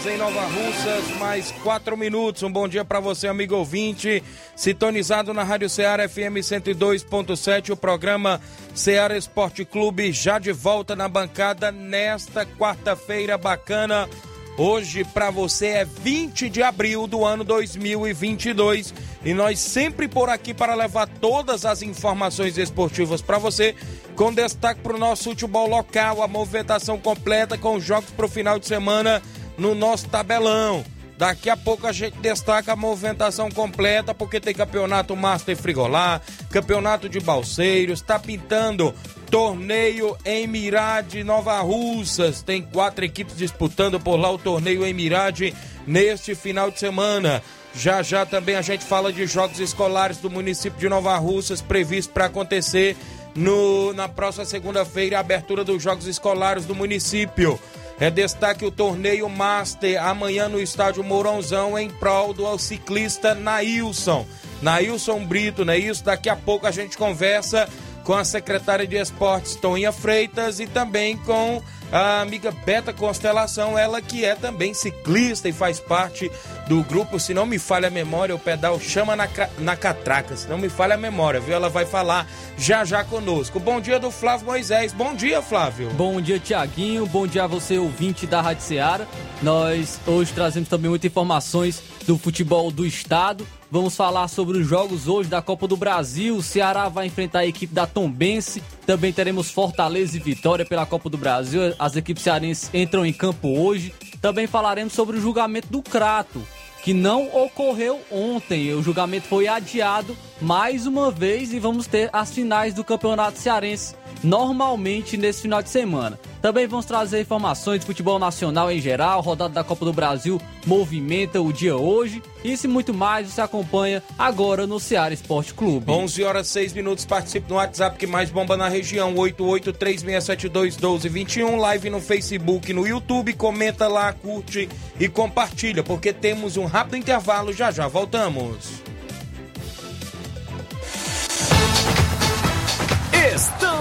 Horas em Nova Russas, mais 4 minutos. Um bom dia para você, amigo ouvinte, sintonizado na Rádio Ceará FM 102.7, o programa Ceará Esporte Clube já de volta na bancada nesta quarta-feira bacana. Hoje para você é 20 de abril do ano 2022 e nós sempre por aqui para levar todas as informações esportivas para você, com destaque para o nosso futebol local, a movimentação completa com os jogos para o final de semana no nosso tabelão. Daqui a pouco a gente destaca a movimentação completa, porque tem campeonato Master Frigolá, campeonato de Balseiros, está pintando torneio em Mirade, Nova Russas. Tem quatro equipes disputando por lá o torneio em Mirade neste final de semana. Já já também a gente fala de jogos escolares do município de Nova Russas previsto para acontecer no, na próxima segunda-feira, a abertura dos jogos escolares do município. É destaque o torneio Master amanhã no estádio Mourãozão em prol do ciclista Nailson. Nailson Brito, não é isso? Daqui a pouco a gente conversa com a secretária de Esportes, Toninha Freitas, e também com a amiga Beta Constelação, ela que é também ciclista e faz parte do grupo, se não me falha a memória, o pedal chama na, na catraca, se não me falha a memória, viu? Ela vai falar já já conosco. Bom dia do Flávio Moisés. Bom dia, Flávio. Bom dia, Tiaguinho. Bom dia a você, ouvinte da Rádio Ceará. Nós hoje trazemos também muitas informações do futebol do estado. Vamos falar sobre os jogos hoje da Copa do Brasil. O Ceará vai enfrentar a equipe da Tombense. Também teremos Fortaleza e Vitória pela Copa do Brasil. As equipes cearenses entram em campo hoje. Também falaremos sobre o julgamento do Crato, que não ocorreu ontem. O julgamento foi adiado mais uma vez e vamos ter as finais do Campeonato Cearense normalmente nesse final de semana. Também vamos trazer informações de futebol nacional em geral, rodada da Copa do Brasil movimenta o dia hoje. Isso e muito mais você acompanha agora no Ceará Esporte Clube. 11 horas 6 minutos, participe no WhatsApp que mais bomba na região, 8836721221, live no Facebook, no YouTube, comenta lá, curte e compartilha, porque temos um rápido intervalo, já já voltamos.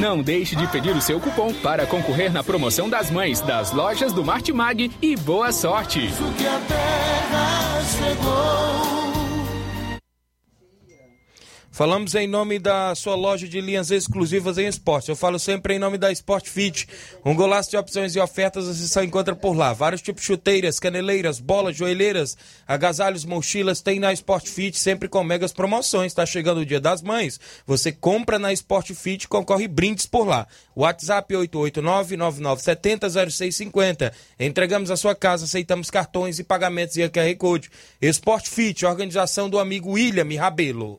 Não deixe de pedir o seu cupom para concorrer na promoção das mães das lojas do Martimag e boa sorte! Que a terra chegou. Falamos em nome da sua loja de linhas exclusivas em esporte. Eu falo sempre em nome da Sport Fit. Um golaço de opções e ofertas você só encontra por lá. Vários tipos de chuteiras, caneleiras, bolas, joelheiras, agasalhos, mochilas tem na Sport Fit, sempre com megas promoções. Está chegando o Dia das Mães. Você compra na Sport Fit e concorre brindes por lá. WhatsApp 889-9970-0650. Entregamos a sua casa, aceitamos cartões e pagamentos e QR Code. Sport Fit, organização do amigo William Rabelo.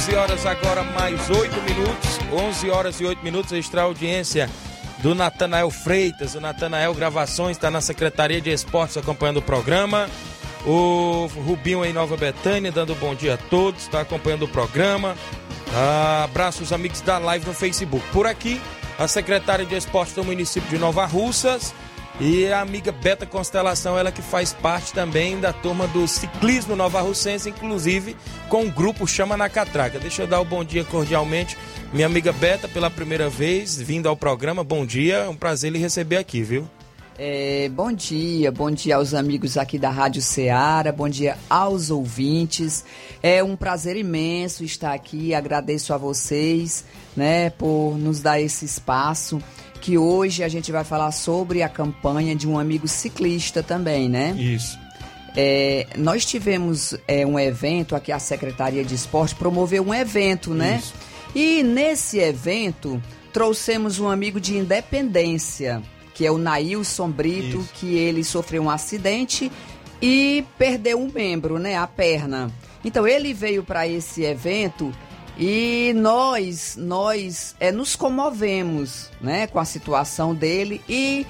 11 horas agora, mais 8 minutos. 11 horas e 8 minutos, extra audiência do Natanael Freitas. O Natanael Gravações está na Secretaria de Esportes acompanhando o programa. O Rubinho em Nova Betânia, dando bom dia a todos, está acompanhando o programa. Abraço os amigos da live no Facebook. Por aqui, a secretária de Esportes do município de Nova Russas e a amiga Beta Constelação, ela que faz parte também da turma do ciclismo Nova Russense, inclusive com o grupo Chama na Catraca. Deixa eu dar o bom dia cordialmente. Minha amiga Beta, pela primeira vez, vindo ao programa, bom dia. É um prazer lhe receber aqui, viu? É, bom dia, bom dia aos amigos aqui da Rádio Ceará, bom dia aos ouvintes. É um prazer imenso estar aqui, agradeço a vocês, né, por nos dar esse espaço. Que hoje a gente vai falar sobre a campanha de um amigo ciclista também, né? Isso. É, nós tivemos é, um evento aqui, a Secretaria de Esporte promoveu um evento, né? Isso. E nesse evento trouxemos um amigo de Independência, que é o Nailson Brito, Isso. que ele sofreu um acidente e perdeu um membro, né, a perna. Então ele veio para esse evento e nós nós é, nos comovemos, né, com a situação dele e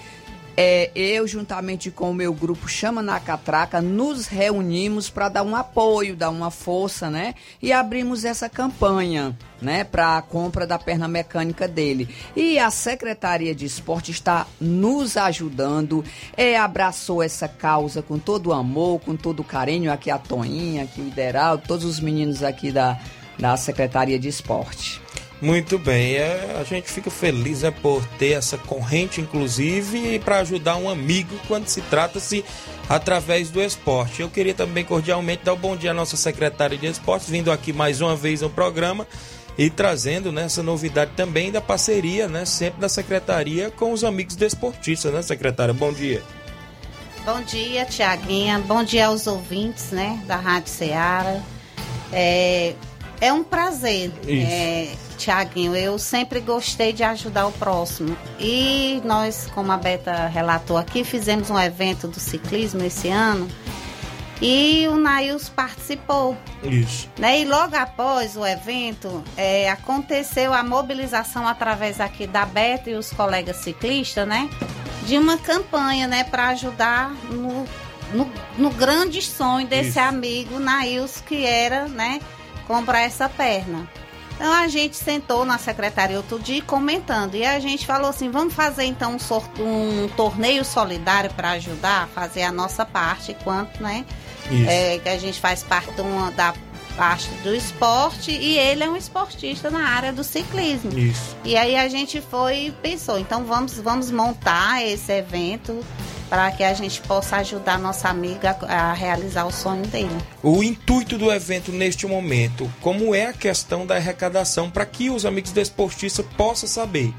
é, eu, juntamente com o meu grupo Chama na Catraca, nos reunimos para dar um apoio, dar uma força, né? E abrimos essa campanha, né? Para a compra da perna mecânica dele. E a Secretaria de Esporte está nos ajudando, é, abraçou essa causa com todo o amor, com todo o carinho. Aqui a Toinha, aqui o Ideraldo, todos os meninos aqui da, da Secretaria de Esporte. Muito bem, é, a gente fica feliz né, por ter essa corrente, inclusive, para ajudar um amigo quando se trata-se através do esporte. Eu queria também cordialmente dar o um bom dia à nossa secretária de esportes, vindo aqui mais uma vez no programa e trazendo né, essa novidade também da parceria, né, sempre da secretaria com os amigos desportistas, né, secretária? Bom dia. Bom dia, Tiaguinha. Bom dia aos ouvintes, né, da Rádio Ceará. É, é um prazer, Isso. é, Tiaguinho. Eu sempre gostei de ajudar o próximo. E nós, como a Beta relatou aqui, fizemos um evento do ciclismo esse ano. E o Nails participou. Isso. Né? E logo após o evento, é, aconteceu a mobilização através aqui da Beta e os colegas ciclistas, né? De uma campanha, né? Para ajudar no, no, no grande sonho desse Isso. amigo Nails, que era, né? Comprar essa perna. Então a gente sentou na secretaria outro dia comentando. E a gente falou assim: vamos fazer então um, um torneio solidário para ajudar a fazer a nossa parte, quanto, né? Isso. É, que a gente faz parte uma- da parte do esporte e ele é um esportista na área do ciclismo. Isso. E aí a gente foi e pensou, então vamos, vamos montar esse evento para que a gente possa ajudar nossa amiga a, realizar o sonho dele. O intuito do evento neste momento, como é a questão da arrecadação, para que os amigos desportistas possam saber.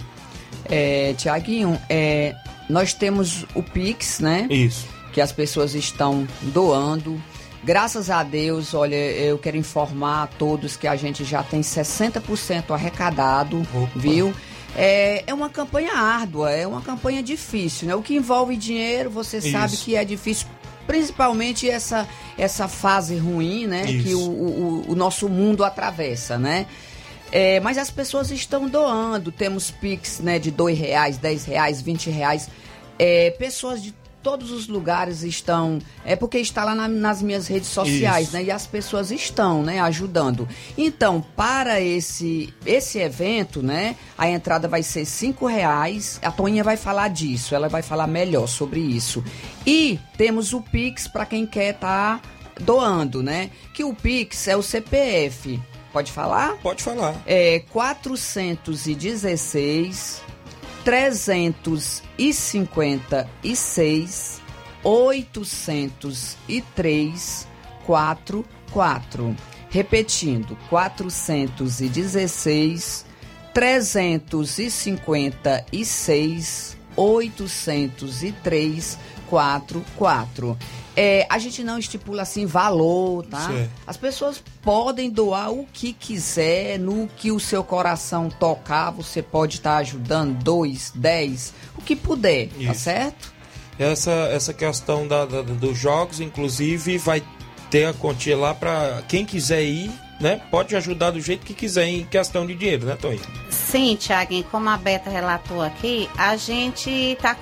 É, Tiaguinho, é, nós temos o Pix, né? Isso. que as pessoas estão doando. Graças a Deus, olha, eu quero informar a todos que a gente já tem 60% arrecadado, Opa. viu? É, é uma campanha árdua, é uma campanha difícil, né? O que envolve dinheiro, você sabe Isso. que é difícil, principalmente essa, essa fase ruim, né? Isso. Que o, o, o nosso mundo atravessa, né? É, mas as pessoas estão doando, temos Pix né, de dois reais, 10 reais, 20 reais. É, pessoas de todos os lugares estão. É porque está lá na- nas minhas redes sociais, Isso. né? E as pessoas estão, né, ajudando. Então, para esse esse evento, né, a entrada vai ser cinco reais. A Toninha vai falar disso, ela vai falar melhor sobre isso. E temos o Pix para quem quer estar doando, né? Que o Pix é o CPF. Pode falar? Pode falar. É 416 356 803 44. Repetindo, 416 356 803 44. É, a gente não estipula assim valor, tá? Certo. As pessoas podem doar o que quiser, no que o seu coração tocar, você pode estar ajudando, dois, dez, o que puder, tá Isso. certo? Essa, essa questão da, da- dos jogos, inclusive, vai ter a quantia lá para quem quiser ir, né, pode ajudar do jeito que quiser em questão de dinheiro, né, Toninho? Sim, Tiaguinho, como a Beta relatou aqui, a gente, tá,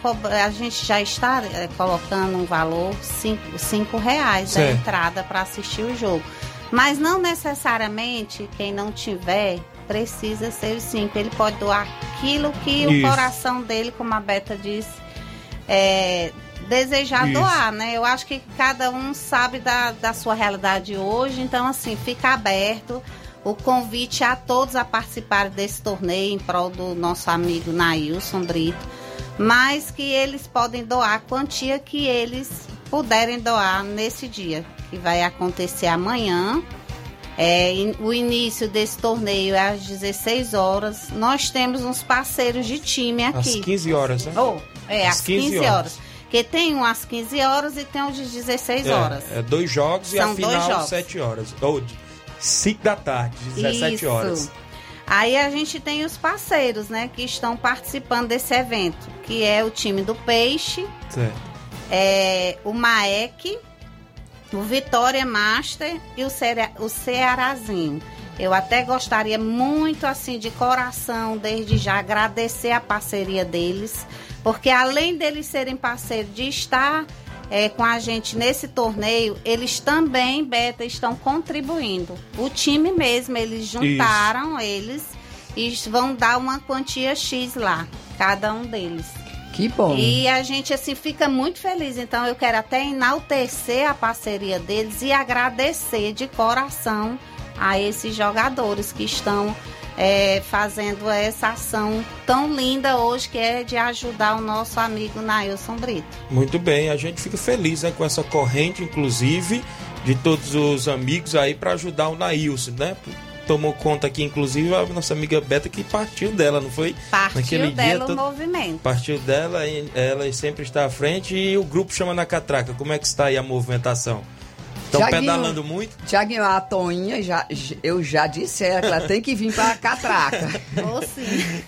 a gente já está eh, colocando um valor cinco, reais da Certo. entrada para assistir o jogo. Mas não necessariamente quem não tiver precisa ser os cinco. Ele pode doar aquilo que Isso. o coração dele, como a Beta disse, é, desejar Isso. doar, né? Eu acho que cada um sabe da, da sua realidade hoje, então assim, fica aberto o convite a todos a participarem desse torneio em prol do nosso amigo Nailson Brito, mas que eles podem doar a quantia que eles puderem doar nesse dia, que vai acontecer amanhã. É, in- o início desse torneio é às 16 horas. Nós temos uns parceiros de time Às aqui. 15 horas, né? Oh, é, Às às 15, 15 horas. horas. Porque tem um às 15 horas e tem um de 16 horas. É, é dois jogos e São a dois final jogos. 7 horas. Ou 5 da tarde, 17 Isso. horas. Aí a gente tem os parceiros, né, que estão participando desse evento, que é o time do Peixe, é, o Maek, o Vitória Master e o, Cere- o Cearazinho. Eu até gostaria muito, assim, de coração, desde já, agradecer a parceria deles, porque além deles serem parceiros de estar é, com a gente nesse torneio, eles também, Beta, estão contribuindo. O time mesmo, eles juntaram eles e vão dar uma quantia X lá, cada um deles. Que bom. E a gente assim fica muito feliz. Então eu quero até enaltecer a parceria deles e agradecer de coração a esses jogadores que estão é, fazendo essa ação tão linda hoje que é de ajudar o nosso amigo Nailson Brito. Muito bem, a gente fica feliz né, com essa corrente, inclusive, de todos os amigos aí para ajudar o Nailson, né? Tomou conta aqui, inclusive, a nossa amiga Beta que partiu dela, não foi? Partiu Naquele dia dela o todo- movimento. Partiu dela, ela sempre está à frente e o grupo chama na catraca. Como é que está aí a movimentação? Estão Tiaguinho. pedalando muito? Tiaguinho, a Toinha, já, eu já disse a ela que ela tem que vir pra catraca. Ou sim.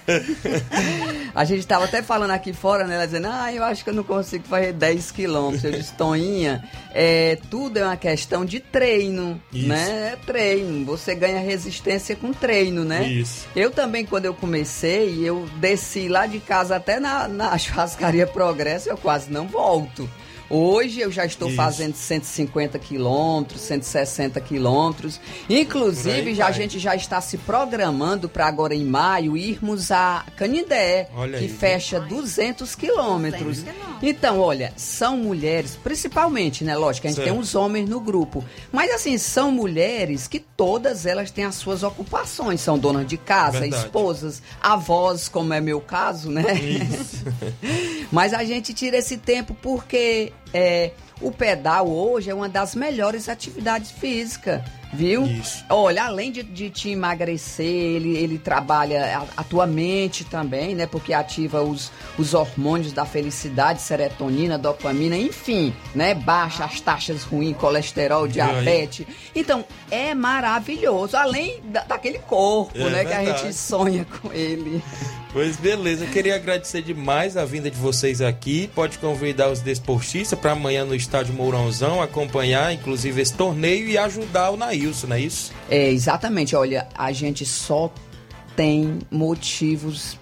A gente tava até falando aqui fora, né? Ela dizendo, ah, eu acho que eu não consigo fazer 10 quilômetros. Eu disse, Toinha, é, tudo é uma questão de treino, Isso. né? É treino. Você ganha resistência com treino, né? Isso. Eu também, quando eu comecei, eu desci lá de casa até na, na churrascaria Progresso, eu quase não volto. Hoje eu já estou Isso. fazendo 150 quilômetros, 160 quilômetros. Inclusive, aí já, a gente já está se programando para agora em maio irmos a Canindé, Olha que aí, fecha 200 quilômetros. 200 quilômetros. Então, olha, são mulheres, principalmente, né? Lógico, a gente tem os homens no grupo. Mas, assim, são mulheres que todas elas têm as suas ocupações. São donas de casa, Verdade. esposas, avós, como é meu caso, né? Isso. Mas a gente tira esse tempo porque é, o pedal hoje é uma das melhores atividades físicas, viu? Isso. Olha, além de, de te emagrecer, ele, ele trabalha a, a tua mente também, né? Porque ativa os, os hormônios da felicidade, serotonina, dopamina, enfim, né? Baixa as taxas ruins, colesterol, diabetes. Então, é maravilhoso. Além da- daquele corpo, É né? Que a verdade. gente sonha com ele. Pois beleza, eu queria agradecer demais a vinda de vocês aqui. Pode convidar os desportistas para amanhã no estádio Mourãozão acompanhar, inclusive, esse torneio e ajudar o Nailson, não é isso? É, exatamente. Olha, a gente só tem motivos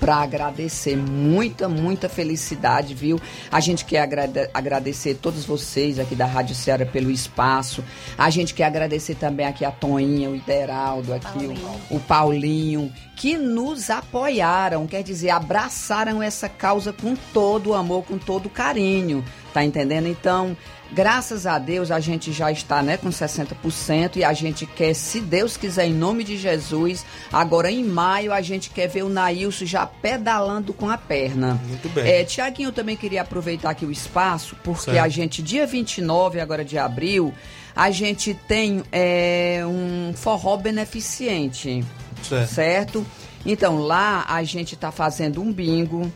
para agradecer. Muita, muita felicidade, viu? A gente quer agrade- agradecer todos vocês aqui da Rádio Ceará pelo espaço. A gente quer agradecer também aqui a Toinha, o Ideraldo, aqui Paulinho. o, o Paulinho, que nos apoiaram, quer dizer, abraçaram essa causa com todo o amor, com todo o carinho. Tá entendendo? Então, graças a Deus, a gente já está né, com 60% e a gente quer, se Deus quiser, em nome de Jesus, agora em maio, a gente quer ver o Nailson já pedalando com a perna. Muito bem. É, Tiaguinho, eu também queria aproveitar aqui o espaço, porque Certo. a gente, dia 29 agora de abril, a gente tem é, um forró beneficente Certo. certo? Então lá a gente está fazendo um bingo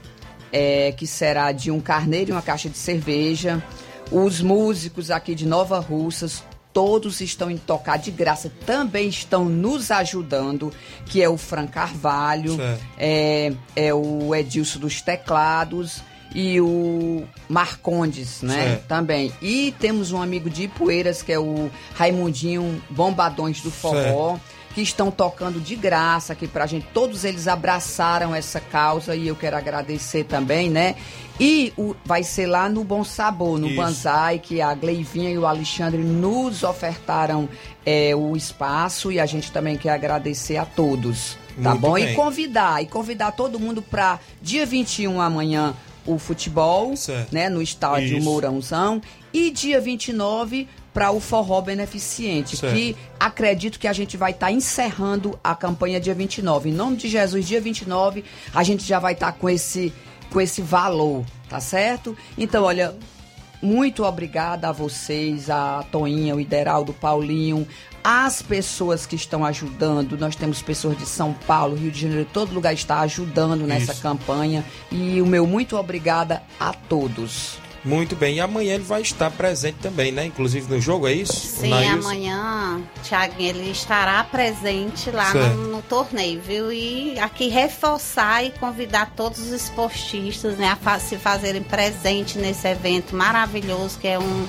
é, que será de um carneiro e uma caixa de cerveja. Os músicos aqui de Nova Russas todos estão em tocar de graça, também estão nos ajudando, que é o Fran Carvalho, Certo. é, é o Edilson dos teclados e o Marcondes, né? Certo. Também. E temos um amigo de Ipueiras, que é o Raimundinho Bombadões do Forró, que estão tocando de graça aqui pra gente. Todos eles abraçaram essa causa e eu quero agradecer também, né? E o- vai ser lá no Bom Sabor, no Isso. Banzai, que a Gleivinha e o Alexandre nos ofertaram é, o espaço e a gente também quer agradecer a todos, tá Muito bom? bem. E convidar, e convidar todo mundo para dia 21 amanhã o futebol, Certo. né, no estádio Isso. Mourãozão e dia 29 para o forró beneficente, Certo. que acredito que a gente vai estar encerrando a campanha dia 29. Em nome de Jesus, dia 29, a gente já vai estar com esse com esse valor, tá certo? Então, olha, muito obrigada a vocês, a Toinha, o Ideraldo, o Paulinho, as pessoas que estão ajudando. Nós temos pessoas de São Paulo, Rio de Janeiro, todo lugar está ajudando nessa Isso. campanha. E o meu muito obrigada a todos. Muito bem. E amanhã ele vai estar presente também, né? Inclusive no jogo, é isso? Sim, amanhã, Tiaguinho, ele estará presente lá no, no torneio, viu? E aqui reforçar e convidar todos os esportistas né, a se fazerem presente nesse evento maravilhoso, que é um.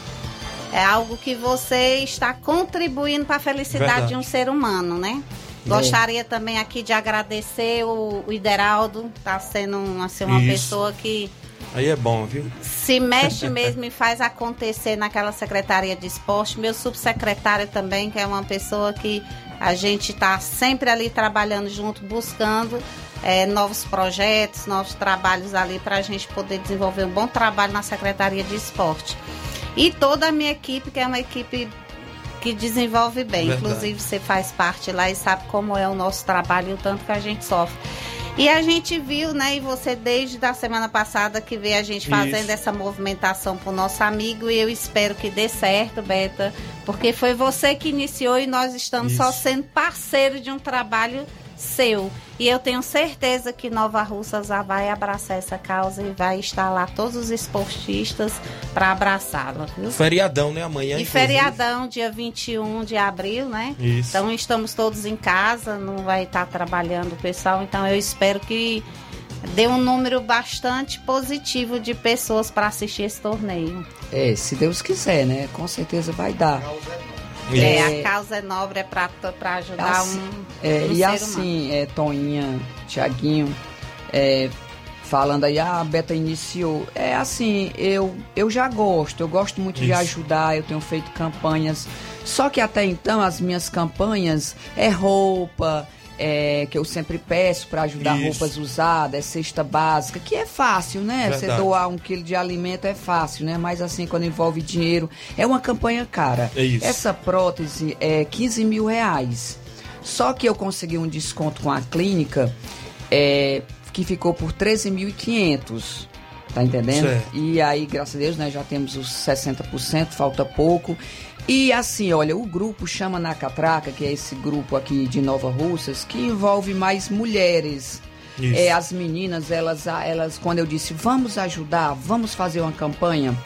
É algo que você está contribuindo para a felicidade Verdade. de um ser humano, né? Gostaria também aqui de agradecer o, o Ideraldo, tá sendo assim, uma Isso. pessoa que Aí é bom, viu? se mexe mesmo e faz acontecer naquela secretaria de esporte. Meu subsecretário também, que é uma pessoa que a gente está sempre ali trabalhando junto, buscando eh, novos projetos, novos trabalhos ali para a gente poder desenvolver um bom trabalho na secretaria de esporte. E toda a minha equipe, que é uma equipe que desenvolve bem. Verdade. Inclusive, você faz parte lá e sabe como é o nosso trabalho e o tanto que a gente sofre. E a gente viu, né, e você desde a semana passada que vê a gente fazendo Isso. essa movimentação pro nosso amigo e eu espero que dê certo, Beta, porque foi você que iniciou e nós estamos só Isso. sendo parceiro de um trabalho seu. E eu tenho certeza que Nova Russas já vai abraçar essa causa e vai estar lá todos os esportistas para abraçá-la, viu? Feriadão, né? Amanhã, E inclusive. feriadão, dia 21 de abril, né? Isso. Então estamos todos em casa, não vai estar trabalhando o pessoal. Então eu espero que dê um número bastante positivo de pessoas para assistir esse torneio. É, se Deus quiser, né? Com certeza vai dar. É, a causa é nobre, é para ajudar Assim, um, É, um e assim, é, Toinha, Tiaguinho, é, falando aí, ah, a Beta iniciou. É assim, eu, eu já gosto, eu gosto muito de Isso. ajudar, eu tenho feito campanhas. Só que até então as minhas campanhas é roupa, é, que eu sempre peço para ajudar Isso. roupas usadas, é cesta básica, que é fácil, né? Você doar um quilo de alimento é fácil, né? Mas assim, quando envolve dinheiro, é uma campanha cara. É isso. Essa prótese é 15 mil reais. Só que eu consegui um desconto com a clínica é, que ficou por 13.500. Tá entendendo? Certo. E aí, graças a Deus, nós já temos os 60%, falta pouco. E assim, olha, o grupo chama na Catraca, que é esse grupo aqui de Nova Russas, que envolve mais mulheres. Isso. É, as meninas, elas, elas, quando eu disse vamos ajudar, vamos fazer uma campanha,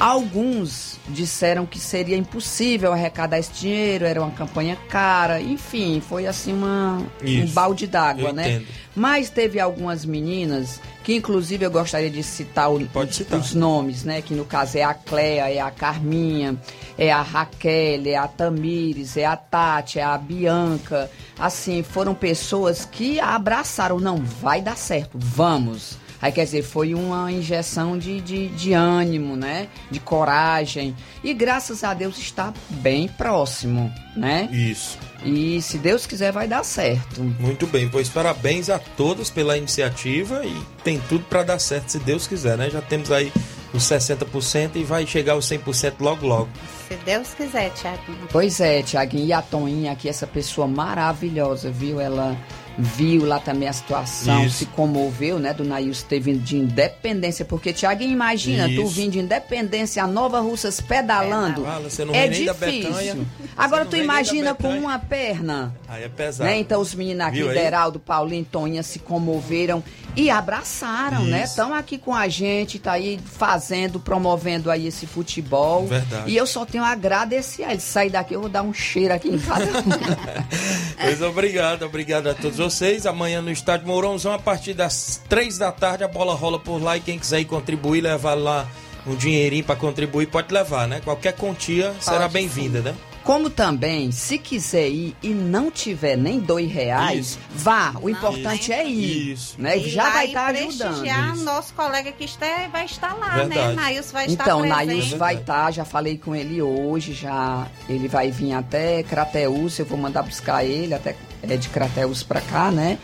Alguns disseram que seria impossível arrecadar esse dinheiro, era uma campanha cara, enfim, foi assim uma, um balde d'água, né? entendo. Mas teve algumas meninas que, inclusive, eu gostaria de citar, o- citar. os nomes, né? Que no caso é a Cléa, é a Carminha, é a Raquel, é a Tamires, é a Tati, é a Bianca. Assim, foram pessoas que abraçaram, não, vai dar certo, vamos. Aí quer dizer, foi uma injeção de, de, de ânimo, né? De coragem. E graças a Deus está bem próximo, né? Isso. E se Deus quiser, vai dar certo. Muito bem, pois parabéns a todos pela iniciativa e tem tudo para dar certo se Deus quiser, né? Já temos aí os 60% e vai chegar aos 100% logo logo. Se Deus quiser, Tiago. Pois é, Tiaguinho. E a Toninha aqui, essa pessoa maravilhosa, viu? Ela viu lá também a situação, Isso. se comoveu, né? Do Nailson ter vindo de independência. Porque, Tiaguinho, imagina, tu Isso. vindo de independência, a Nova Russas pedalando. É difícil. Agora tu imagina com uma perna. Aí é pesado. Né? Então os meninos aqui, Viu? Deraldo, Paulinho, Toninha, se comoveram e abraçaram, né? Isso. Estão aqui com a gente, tá aí fazendo, promovendo aí esse futebol. Verdade. E eu só tenho a agradecer a eles. Sair daqui, eu vou dar um cheiro aqui em cada um. Pois obrigado, obrigado a todos. Vocês. Amanhã no estádio Mourãozão, a partir das três da tarde, a bola rola por lá e quem quiser ir contribuir, levar lá um dinheirinho para contribuir, pode levar, né? Qualquer quantia será bem-vinda, né? Como também, se quiser ir e não tiver nem dois reais, Isso. vá. O importante é ir. Isso. Né? E Já vai estar ajudando. prestigiar Isso. nosso colega que está, vai estar lá, Verdade. né? Nailson vai estar Então, presente. Nails vai estar, já falei com ele hoje, já ele vai vir até Crateus, eu vou mandar buscar ele até é, de Crateus pra cá, né?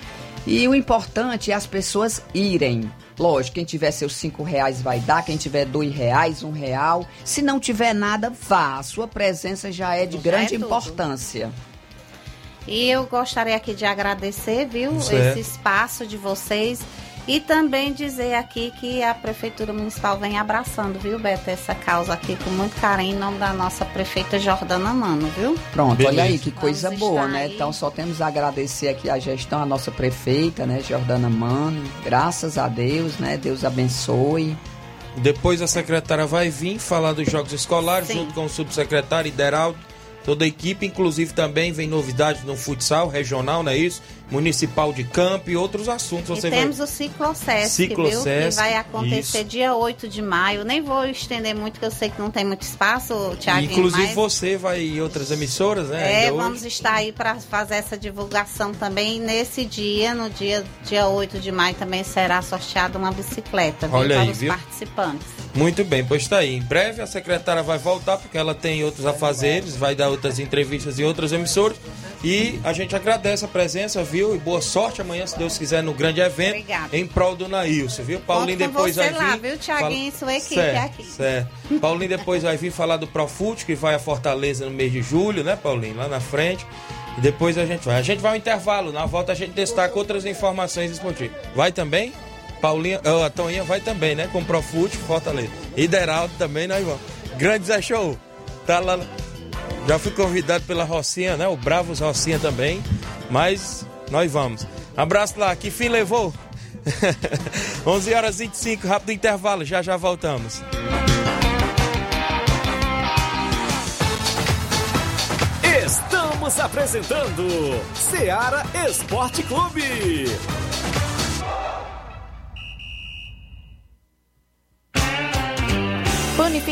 E o importante é as pessoas irem. Lógico, quem tiver seus cinco reais vai dar, quem tiver dois reais, um real. Se não tiver nada, vá. A sua presença já é de Já grande é importância. E eu gostaria aqui de agradecer, viu, Certo. esse espaço de vocês. E também dizer aqui que a Prefeitura Municipal vem abraçando, viu, Beto, essa causa aqui com muito carinho em nome da nossa prefeita Jordana Mano, viu? Pronto, Beleza. olha aí que coisa Vamos boa, né? aí. Então só temos a agradecer aqui a gestão, a nossa prefeita, né, Jordana Mano. Graças a Deus, né? Deus abençoe. Depois a secretária vai vir falar dos jogos escolares, Sim. junto com o subsecretário Ideraldo, toda a equipe, inclusive também vem novidades no futsal regional, não é isso? Municipal de campo e outros assuntos. Você e vai... temos o Ciclosesc, viu? Que Ciclosesc, vai acontecer isso. dia 8 de maio. Nem vou estender muito, porque eu sei que não tem muito espaço, Tiaguinho, Inclusive mas... você vai em outras emissoras, né? É, ainda hoje. vamos estar aí para fazer essa divulgação também nesse dia, no dia, dia 8 de maio também será sorteada uma bicicleta viu, Olha para aí, os viu? participantes. Muito bem, pois tá aí. Em breve a secretária vai voltar, porque ela tem outros afazeres, vai dar outras entrevistas em outras emissoras. E a gente agradece a presença, viu? E boa sorte amanhã, se Deus quiser, no grande evento Obrigada. em prol do Nailson, viu? Paulinho Conto depois vai lá, vir. viu, Thiaguinho, e sua equipe certo, aqui. Certo. Paulinho depois vai vir falar do Profute, que vai a Fortaleza no mês de julho, né, Paulinho? Lá na frente. E depois a gente vai. A gente vai ao intervalo. Na volta a gente destaca outras informações esportivas. Vai também? Paulinha, ó, a Toninha vai também, né? Com o Profute, Fortaleza. Ideraldo também, né, Ivan? Grande Zé Show. Tá lá. Já fui convidado pela Rocinha, né? O Bravos Rocinha também. Mas nós vamos. Abraço lá. Que fim levou? 11 horas e 25, rápido intervalo. Já já voltamos. Estamos apresentando Seara Esporte Clube.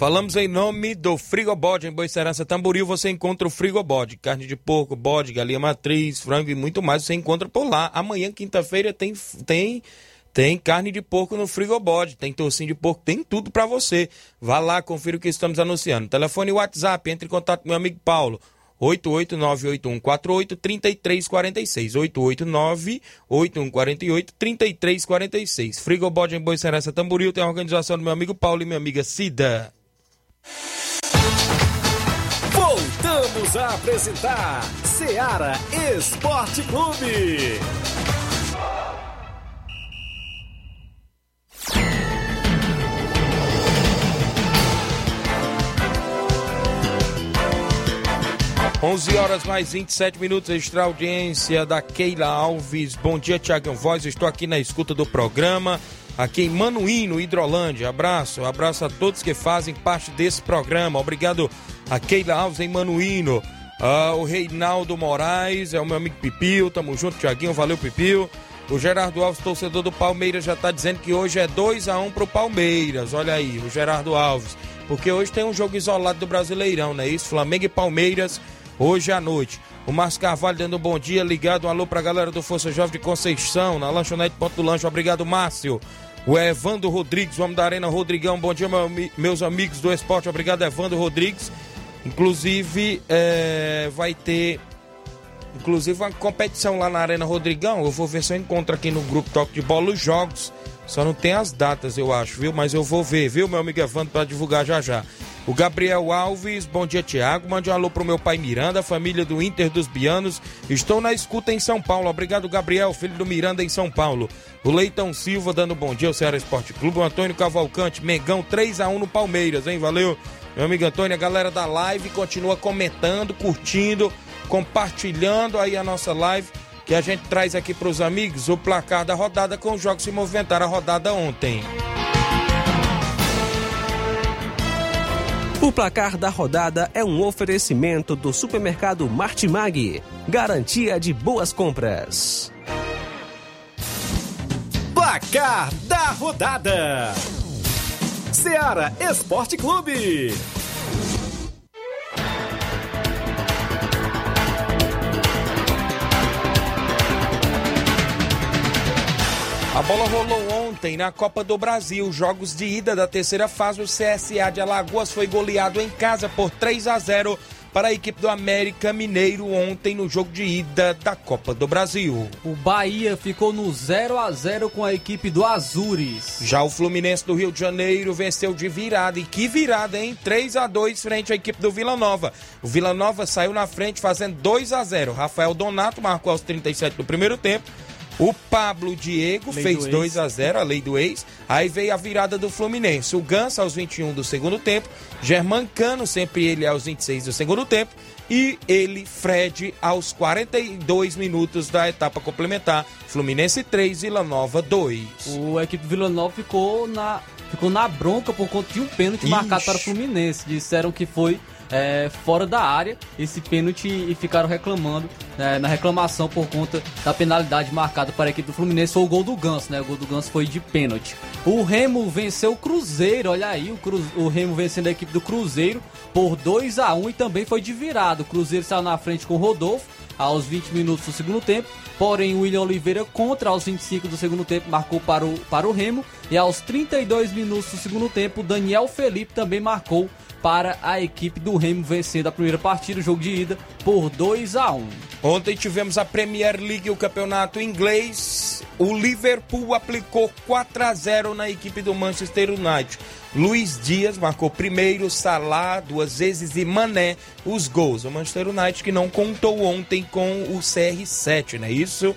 Falamos em nome do Frigobode em Boicerança Tamboril. Você encontra o Frigobode, carne de porco, bode, galinha matriz, frango e muito mais. Você encontra por lá. Amanhã, quinta-feira, tem tem tem carne de porco no Frigobode, tem tocinho de porco, tem tudo para você. Vá lá, confira o que estamos anunciando. Telefone e WhatsApp, entre em contato com meu amigo Paulo. 88981483346. 88981483346. Frigobode em Boicerança Tamboril tem a organização do meu amigo Paulo e minha amiga Cida. Voltamos a apresentar Seara Esporte Clube. Onze horas mais 27 minutos, extra audiência da Keila Alves. Bom dia, Tiagão Voz. Estou aqui na escuta do programa, aqui em Manuíno, Hidrolândia. Abraço, abraço a todos que fazem parte desse programa. Obrigado a Keila Alves em Manuíno. Ah, o Reinaldo Moraes, é o meu amigo Pipil. Tamo junto, Tiaguinho. Valeu, Pipil. O Gerardo Alves, torcedor do Palmeiras, já está dizendo que hoje é 2 a 1 pro Palmeiras. Olha aí, o Gerardo Alves. Porque hoje tem um jogo isolado do Brasileirão, não é isso? Flamengo e Palmeiras, hoje à noite. O Márcio Carvalho dando um bom dia, ligado. Um alô pra galera do Força Jovem de Conceição, na lanchonete Ponto do Lanche. Obrigado, Márcio. O Evandro Rodrigues, vamos da Arena Rodrigão. Bom dia, meu meus amigos do esporte. Obrigado, Evandro Rodrigues. Inclusive, é, vai ter Inclusive uma competição lá na Arena Rodrigão. Eu vou ver se eu encontro aqui no grupo Toque de Bola os jogos. Só não tem as datas, eu acho, viu? Mas eu vou ver, viu, meu amigo Evandro, para divulgar já já. O Gabriel Alves, bom dia, Tiago. Mande um alô pro meu pai Miranda, família do Inter dos Bianos. Estou na escuta em São Paulo. Obrigado, Gabriel, filho do Miranda em São Paulo. O Leitão Silva dando bom dia ao Ceará Esporte Clube. O Antônio Cavalcante, Megão 3 a 1 no Palmeiras, hein? Valeu. Meu amigo Antônio, a galera da live continua comentando, curtindo, compartilhando aí a nossa live que a gente traz aqui para os amigos o placar da rodada com os jogos que se movimentaram a rodada ontem. O placar da rodada é um oferecimento do supermercado Martimag, garantia de boas compras. Placar da rodada: Seara Esporte Clube. A bola rolou ontem na Copa do Brasil. Jogos de ida da terceira fase. O CSA de Alagoas foi goleado em casa por 3 a 0 para a equipe do América Mineiro ontem no jogo de ida da Copa do Brasil. O Bahia ficou no 0 a 0 com a equipe do Azures. Já o Fluminense do Rio de Janeiro venceu de virada. E que virada, hein? 3 a 2 frente à equipe do Vila Nova. O Vila Nova saiu na frente fazendo 2 a 0. Rafael Donato marcou aos 37 do primeiro tempo. O Pablo Diego Lei fez do 2 a 0 a lei do ex. Aí veio a virada do Fluminense. O Ganso aos 21 do segundo tempo. Germancano, sempre ele aos 26 do segundo tempo. E ele, Fred, aos 42 minutos da etapa complementar. Fluminense 3, Vila Nova 2. O equipe Vila Nova ficou na, ficou na bronca por conta de um pênalti Ixi. marcado para o Fluminense. Disseram que foi é, fora da área esse pênalti e ficaram reclamando né, na reclamação por conta da penalidade marcada para a equipe do Fluminense. Foi o gol do Ganso, né? O gol do Ganso foi de pênalti. O Remo venceu o Cruzeiro, olha aí, o, Cru, o Remo vencendo a equipe do Cruzeiro por 2 a 1 e também foi de virada. O Cruzeiro saiu na frente com o Rodolfo aos 20 minutos do segundo tempo. Porém, o William Oliveira, contra aos 25 do segundo tempo, marcou para o, para o Remo. E aos 32 minutos do segundo tempo, Daniel Felipe também marcou para a equipe do Remo, vencendo a primeira partida, o jogo de ida, por 2 a 1 Ontem tivemos a Premier League, o campeonato inglês. O Liverpool aplicou 4 a 0 na equipe do Manchester United. Luiz Dias marcou primeiro, Salah duas vezes e Mané os gols. O Manchester United que não contou ontem com o CR7, não é isso?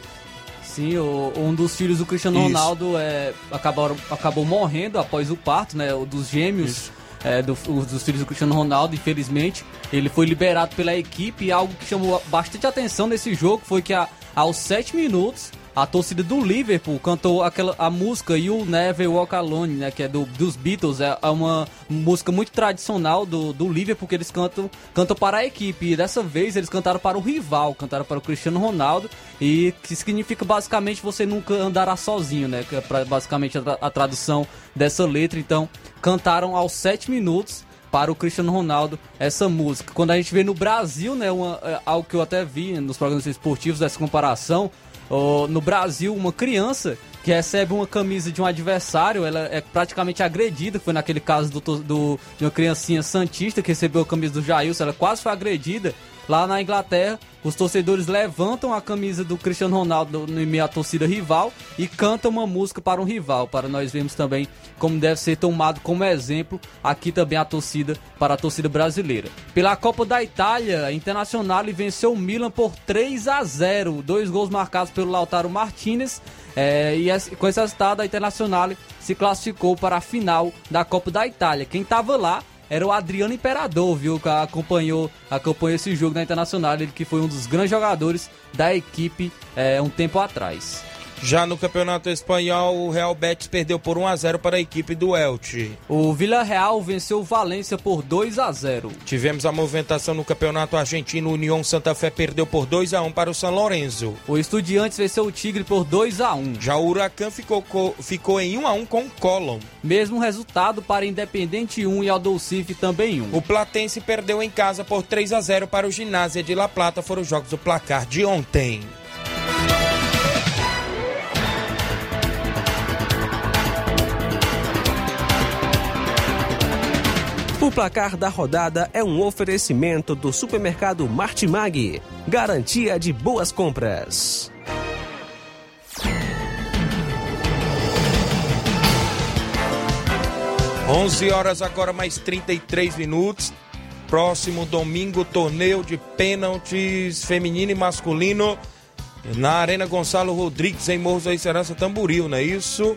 Sim, o- um dos filhos do Cristiano Isso. Ronaldo é, acabaram, acabou morrendo após o parto, né? O dos gêmeos. É, do- os dos filhos do Cristiano Ronaldo, infelizmente, ele foi liberado pela equipe e algo que chamou bastante atenção nesse jogo foi que a- aos 7 minutos a torcida do Liverpool cantou aquela a música You Never Walk Alone, né, que é do, dos Beatles, é é uma música muito tradicional do, do Liverpool que eles cantam, cantam para a equipe. E dessa vez eles cantaram para o rival, cantaram para o Cristiano Ronaldo e que significa basicamente você nunca andará sozinho, né, que é pra- basicamente a, a tradução dessa letra. Então, cantaram aos 7 minutos para o Cristiano Ronaldo essa música. Quando a gente vê no Brasil, né, uma, é, algo que eu até vi nos programas esportivos dessa comparação, ó, no Brasil, uma criança que recebe uma camisa de um adversário, ela é praticamente agredida, foi naquele caso do, do- de uma criancinha santista que recebeu a camisa do Jailson, ela quase foi agredida. Lá na Inglaterra, os torcedores levantam a camisa do Cristiano Ronaldo no meio à torcida rival e cantam uma música para um rival, para nós vermos também como deve ser tomado como exemplo aqui também a torcida para a torcida brasileira. Pela Copa da Itália, a Internacional venceu o Milan por 3 a 0, dois gols marcados pelo Lautaro Martinez. é, e com esse resultado, a Internacional se classificou para a final da Copa da Itália. Quem estava lá era o Adriano Imperador, viu? Que acompanhou, acompanhou esse jogo na Internacional, ele que foi um dos grandes jogadores da equipe é, um tempo atrás. Já no Campeonato Espanhol, o Real Betis perdeu por 1 a 0 para a equipe do Elche. O Villarreal venceu o Valência por 2 a 0. Tivemos a movimentação no Campeonato Argentino, o União Santa Fé perdeu por 2 a 1 para o São Lourenço. O Estudiantes venceu o Tigre por 2 a 1. Já o Huracan ficou, co- ficou em 1 a 1 com o Colón. Mesmo resultado para Independente 1 e Aldocife também 1. O Platense perdeu em casa por 3 a 0 para o Ginásio de La Plata. Foram os jogos do placar de ontem. Placar da rodada é um oferecimento do supermercado Martimag, garantia de boas compras. 11 horas agora, mais 33 minutos. Próximo domingo, torneio de pênaltis feminino e masculino na Arena Gonçalo Rodrigues, em Morros da Esperança Tamboril, não é isso?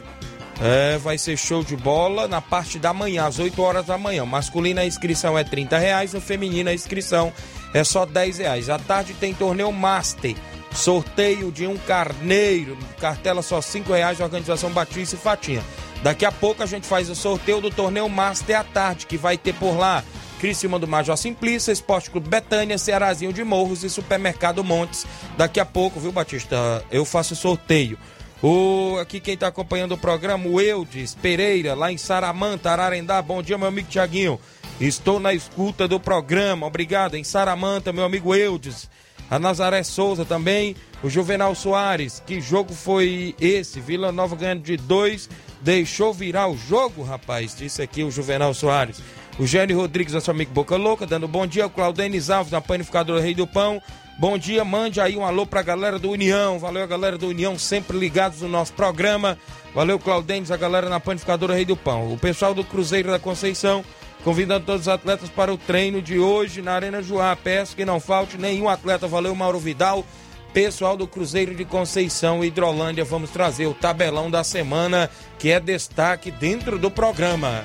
É, vai ser show de bola na parte da manhã, às 8 horas da manhã. Masculina a inscrição é 30 reais, no feminino a inscrição é só 10 reais. À tarde tem torneio Master, sorteio de um carneiro, cartela só 5 reais, organização Batista e Fatinha. Daqui a pouco a gente faz o sorteio do torneio Master à tarde, que vai ter por lá Criciúma do Major Simplícia, Esporte Clube Betânia, Cearazinho de Morros e Supermercado Montes. Daqui a pouco, viu, Batista? Eu faço o sorteio. O, aqui quem está acompanhando o programa, o Eudes Pereira, lá em Saramanta, Ararendá. Bom dia, meu amigo Tiaguinho. Estou na escuta do programa. Obrigado. Em Saramanta, meu amigo Eudes. A Nazaré Souza também. O Juvenal Soares. Que jogo foi esse? Vila Nova ganhando de dois. Deixou virar o jogo, rapaz. Disse aqui o Juvenal Soares. O Gênio Rodrigues, nosso amigo Boca Louca, dando bom dia. O Claudenis Alves, na panificadora Rei do Pão. Bom dia, mande aí um alô pra galera do União. Valeu a galera do União, sempre ligados no nosso programa. Valeu, Claudenis, a galera na panificadora Rei do Pão. O pessoal do Cruzeiro da Conceição, convidando todos os atletas para o treino de hoje na Arena Joá. Peço que não falte nenhum atleta. Valeu, Mauro Vidal. Pessoal do Cruzeiro de Conceição e Hidrolândia, vamos trazer o tabelão da semana, que é destaque dentro do programa.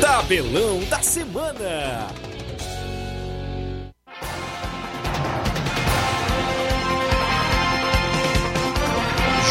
Tabelão da semana.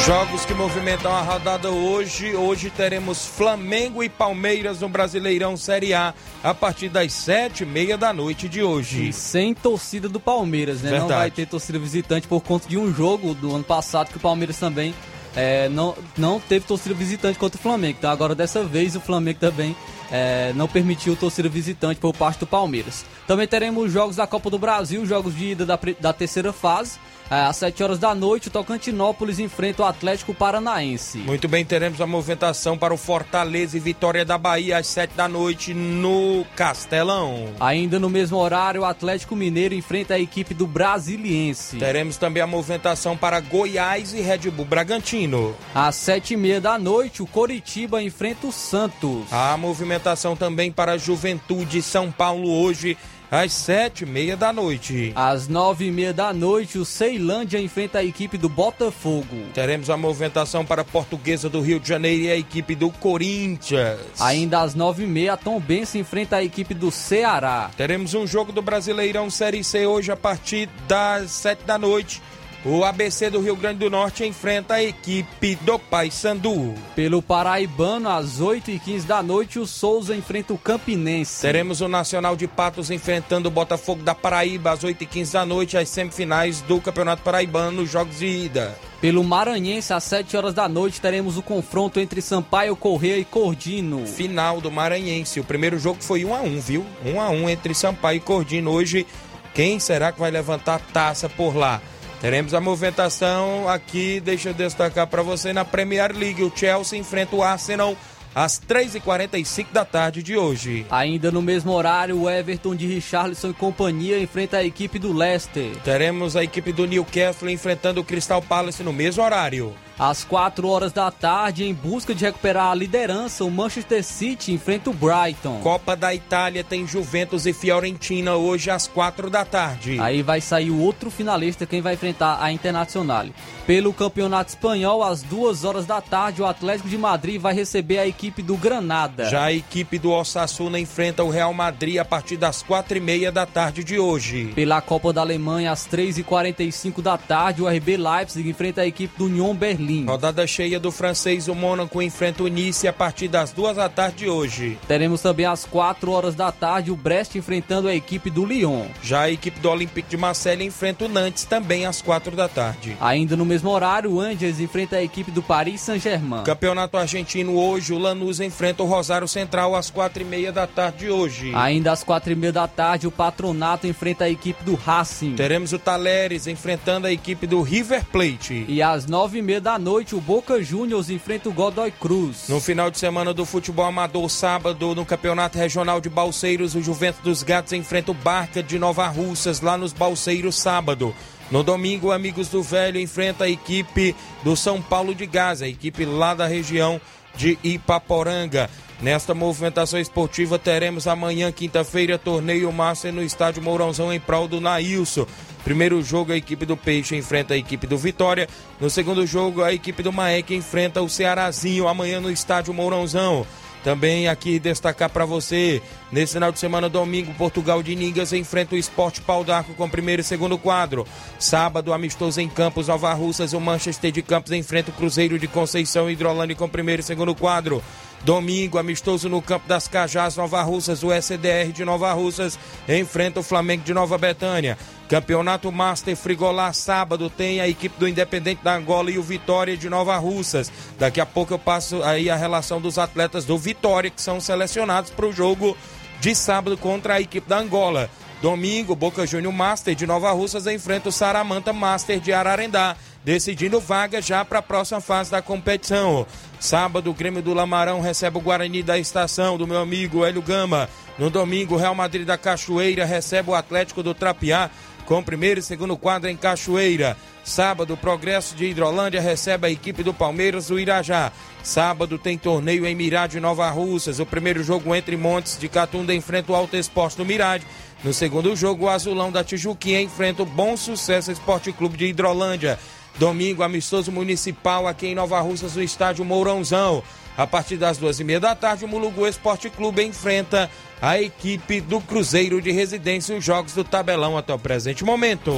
Jogos que movimentam a rodada hoje. Hoje teremos Flamengo e Palmeiras no Brasileirão Série A a partir das sete e meia da noite de hoje. E sem torcida do Palmeiras, né? Verdade. Não vai ter torcida visitante por conta de um jogo do ano passado que o Palmeiras também é, não, não teve torcida visitante contra o Flamengo. Então agora dessa vez o Flamengo também é, não permitiu torcida visitante por parte do Palmeiras. Também teremos jogos da Copa do Brasil, jogos de ida da, da terceira fase. É, às 7 horas da noite, o Tocantinópolis enfrenta o Atlético Paranaense. Muito bem, teremos a movimentação para o Fortaleza e Vitória da Bahia às sete da noite no Castelão. Ainda no mesmo horário, o Atlético Mineiro enfrenta a equipe do Brasiliense. Teremos também a movimentação para Goiás e Red Bull Bragantino. Às sete e meia da noite, o Coritiba enfrenta o Santos. A movimentação também para Juventude e São Paulo hoje às sete e meia da noite. Às nove e meia da noite, o Ceilândia enfrenta a equipe do Botafogo. Teremos a movimentação para a Portuguesa do Rio de Janeiro e a equipe do Corinthians. Ainda às nove e meia, a Tom Benson enfrenta a equipe do Ceará. Teremos um jogo do Brasileirão Série C hoje a partir das sete da noite. O ABC do Rio Grande do Norte enfrenta a equipe do Paysandu. Pelo Paraibano, às oito e quinze da noite, o Souza enfrenta o Campinense. Teremos o Nacional de Patos enfrentando o Botafogo da Paraíba às 8h15 da noite, as semifinais do Campeonato Paraibano nos jogos de ida. Pelo Maranhense, às sete horas da noite, teremos o confronto entre Sampaio Correia e Cordino. Final do Maranhense. O primeiro jogo foi 1 a 1 viu? 1 a 1 entre Sampaio e Cordino. Hoje, quem será que vai levantar a taça por lá? Teremos a movimentação aqui, deixa eu destacar para você, na Premier League. O Chelsea enfrenta o Arsenal às 3h45 da tarde de hoje. Ainda no mesmo horário, o Everton de Richarlison e companhia enfrenta a equipe do Leicester. Teremos a equipe do Newcastle enfrentando o Crystal Palace no mesmo horário. Às 4 horas da tarde, em busca de recuperar a liderança, o Manchester City enfrenta o Brighton. Copa da Itália tem Juventus e Fiorentina hoje às 4 da tarde. Aí vai sair o outro finalista, quem vai enfrentar a Internacional. Pelo Campeonato Espanhol, às 2 horas da tarde, o Atlético de Madrid vai receber a equipe do Granada. Já a equipe do Osasuna enfrenta o Real Madrid a partir das 4 e meia da tarde de hoje. Pela Copa da Alemanha, às 3h45 da tarde, o RB Leipzig enfrenta a equipe do Union Berlim. Rodada cheia do francês, o Mônaco enfrenta o Nice a partir das 2 da tarde de hoje. Teremos também às 4 horas da tarde o Brest enfrentando a equipe do Lyon. Já a equipe do Olympique de Marseille enfrenta o Nantes também às 4 da tarde. Ainda no mesmo horário, o Angers enfrenta a equipe do Paris Saint-Germain. Campeonato argentino hoje, o Lanús enfrenta o Rosário Central às 4 e meia da tarde de hoje. Ainda às 4 e meia da tarde, o Patronato enfrenta a equipe do Racing. Teremos o Taleres enfrentando a equipe do River Plate. E às 9 e meia da noite, o Boca Juniors enfrenta o Godoy Cruz. No final de semana do futebol amador, sábado, no Campeonato Regional de Balseiros, o Juventus dos Gatos enfrenta o Barca de Nova Russas, lá nos Balseiros, sábado. No domingo, Amigos do Velho enfrenta a equipe do São Paulo de Gaza, a equipe lá da região de Ipaporanga. Nesta movimentação esportiva teremos amanhã, quinta-feira, torneio Master no estádio Mourãozão em prol do Nailson. Primeiro jogo, a equipe do Peixe enfrenta a equipe do Vitória. No segundo jogo, a equipe do Maek enfrenta o Cearazinho amanhã no estádio Mourãozão. Também aqui destacar para você, nesse final de semana, domingo, Portugal de Ningas enfrenta o Esporte Pau d'Arco com primeiro e segundo quadro. Sábado, amistoso em Campos, Nova Russas, o Manchester de Campos enfrenta o Cruzeiro de Conceição Hidrolândia com primeiro e segundo quadro. Domingo, amistoso no Campo das Cajás, Nova Russas, o SDR de Nova Russas enfrenta o Flamengo de Nova Betânia. Campeonato Master Frigolá, sábado, tem a equipe do Independente da Angola e o Vitória de Nova Russas. Daqui a pouco eu passo aí a relação dos atletas do Vitória que são selecionados para o jogo de sábado contra a equipe da Angola. Domingo, Boca Júnior Master de Nova Russas enfrenta o Saramanta Master de Ararendá, decidindo vaga já para a próxima fase da competição. Sábado, o Grêmio do Lamarão recebe o Guarani da Estação, do meu amigo Hélio Gama. No domingo, Real Madrid da Cachoeira recebe o Atlético do Trapiá, com primeiro e segundo quadro em Cachoeira. Sábado, Progresso de Hidrolândia recebe a equipe do Palmeiras do Irajá. Sábado tem torneio em Mirade Nova Russas. O primeiro jogo entre Montes de Catunda enfrenta o Alto Esporte do Mirade. No segundo jogo, o Azulão da Tijuquinha enfrenta o Bom Sucesso Esporte Clube de Hidrolândia. Domingo, amistoso municipal aqui em Nova Russas, no estádio Mourãozão. A partir das duas e meia da tarde, o Mulugu Esporte Clube enfrenta a equipe do Cruzeiro de Residência os jogos do tabelão até o presente momento.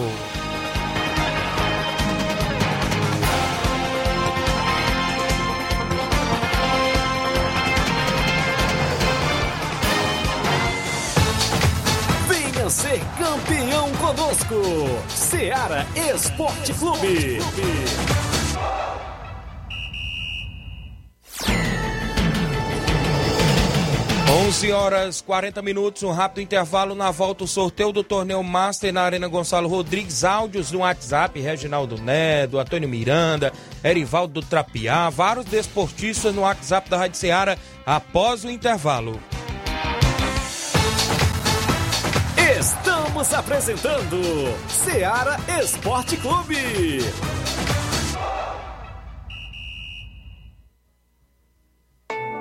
Venha ser campeão conosco. Seara Esporte Clube. 11 horas 40 minutos, um rápido intervalo na volta o sorteio do torneio Master na Arena Gonçalo Rodrigues, áudios no WhatsApp, Reginaldo Nedo, Antônio Miranda, Erivaldo do Trapiá, vários desportistas no WhatsApp da Rádio Ceará após o intervalo. Estamos apresentando Seara Esporte Clube.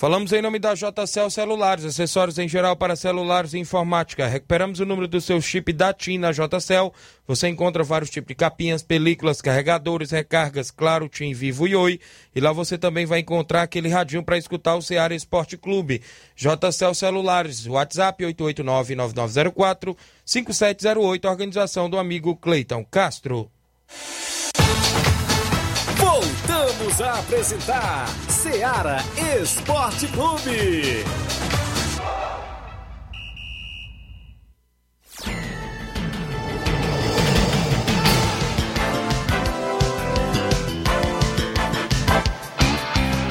Falamos em nome da JCL Celulares, acessórios em geral para celulares e informática. Recuperamos o número do seu chip da TIM na JCL. Você encontra vários tipos de capinhas, películas, carregadores, recargas, claro, TIM, Vivo e Oi. E lá você também vai encontrar aquele radinho para escutar o Ceará Esporte Clube. JCL Celulares, WhatsApp 889-9904-5708, organização do amigo Cleiton Castro. Voltamos a apresentar Seara Esporte Clube.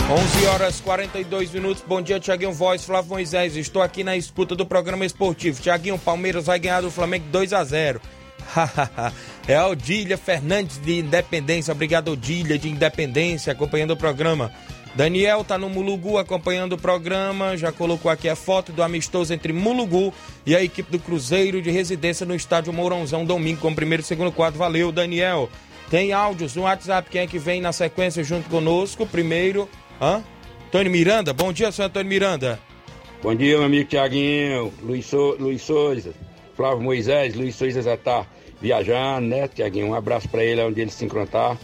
Onze horas 42 minutos. Bom dia, Tiaguinho Voz, Flávio Moisés. Estou aqui na escuta do programa esportivo. Tiaguinho, Palmeiras vai ganhar do Flamengo 2 a 0 é a Odília Fernandes de Independência. Obrigado, Odília de Independência, acompanhando o programa. Daniel tá no Mulugu acompanhando o programa. Já colocou aqui a foto do amistoso entre Mulugu e a equipe do Cruzeiro de residência no estádio Mourãozão, domingo, com o primeiro e segundo quadro. Valeu, Daniel. Tem áudios no WhatsApp. Quem é que vem na sequência junto conosco? Primeiro, hã? Antônio Miranda. Bom dia, senhor Antônio Miranda. Bom dia, meu amigo Tiaguinho, Luiz, so, Luiz Souza, Flávio Moisés, Luiz Souza já tá viajando, né, Tiaguinho? Um abraço para ele onde ele se encontrar.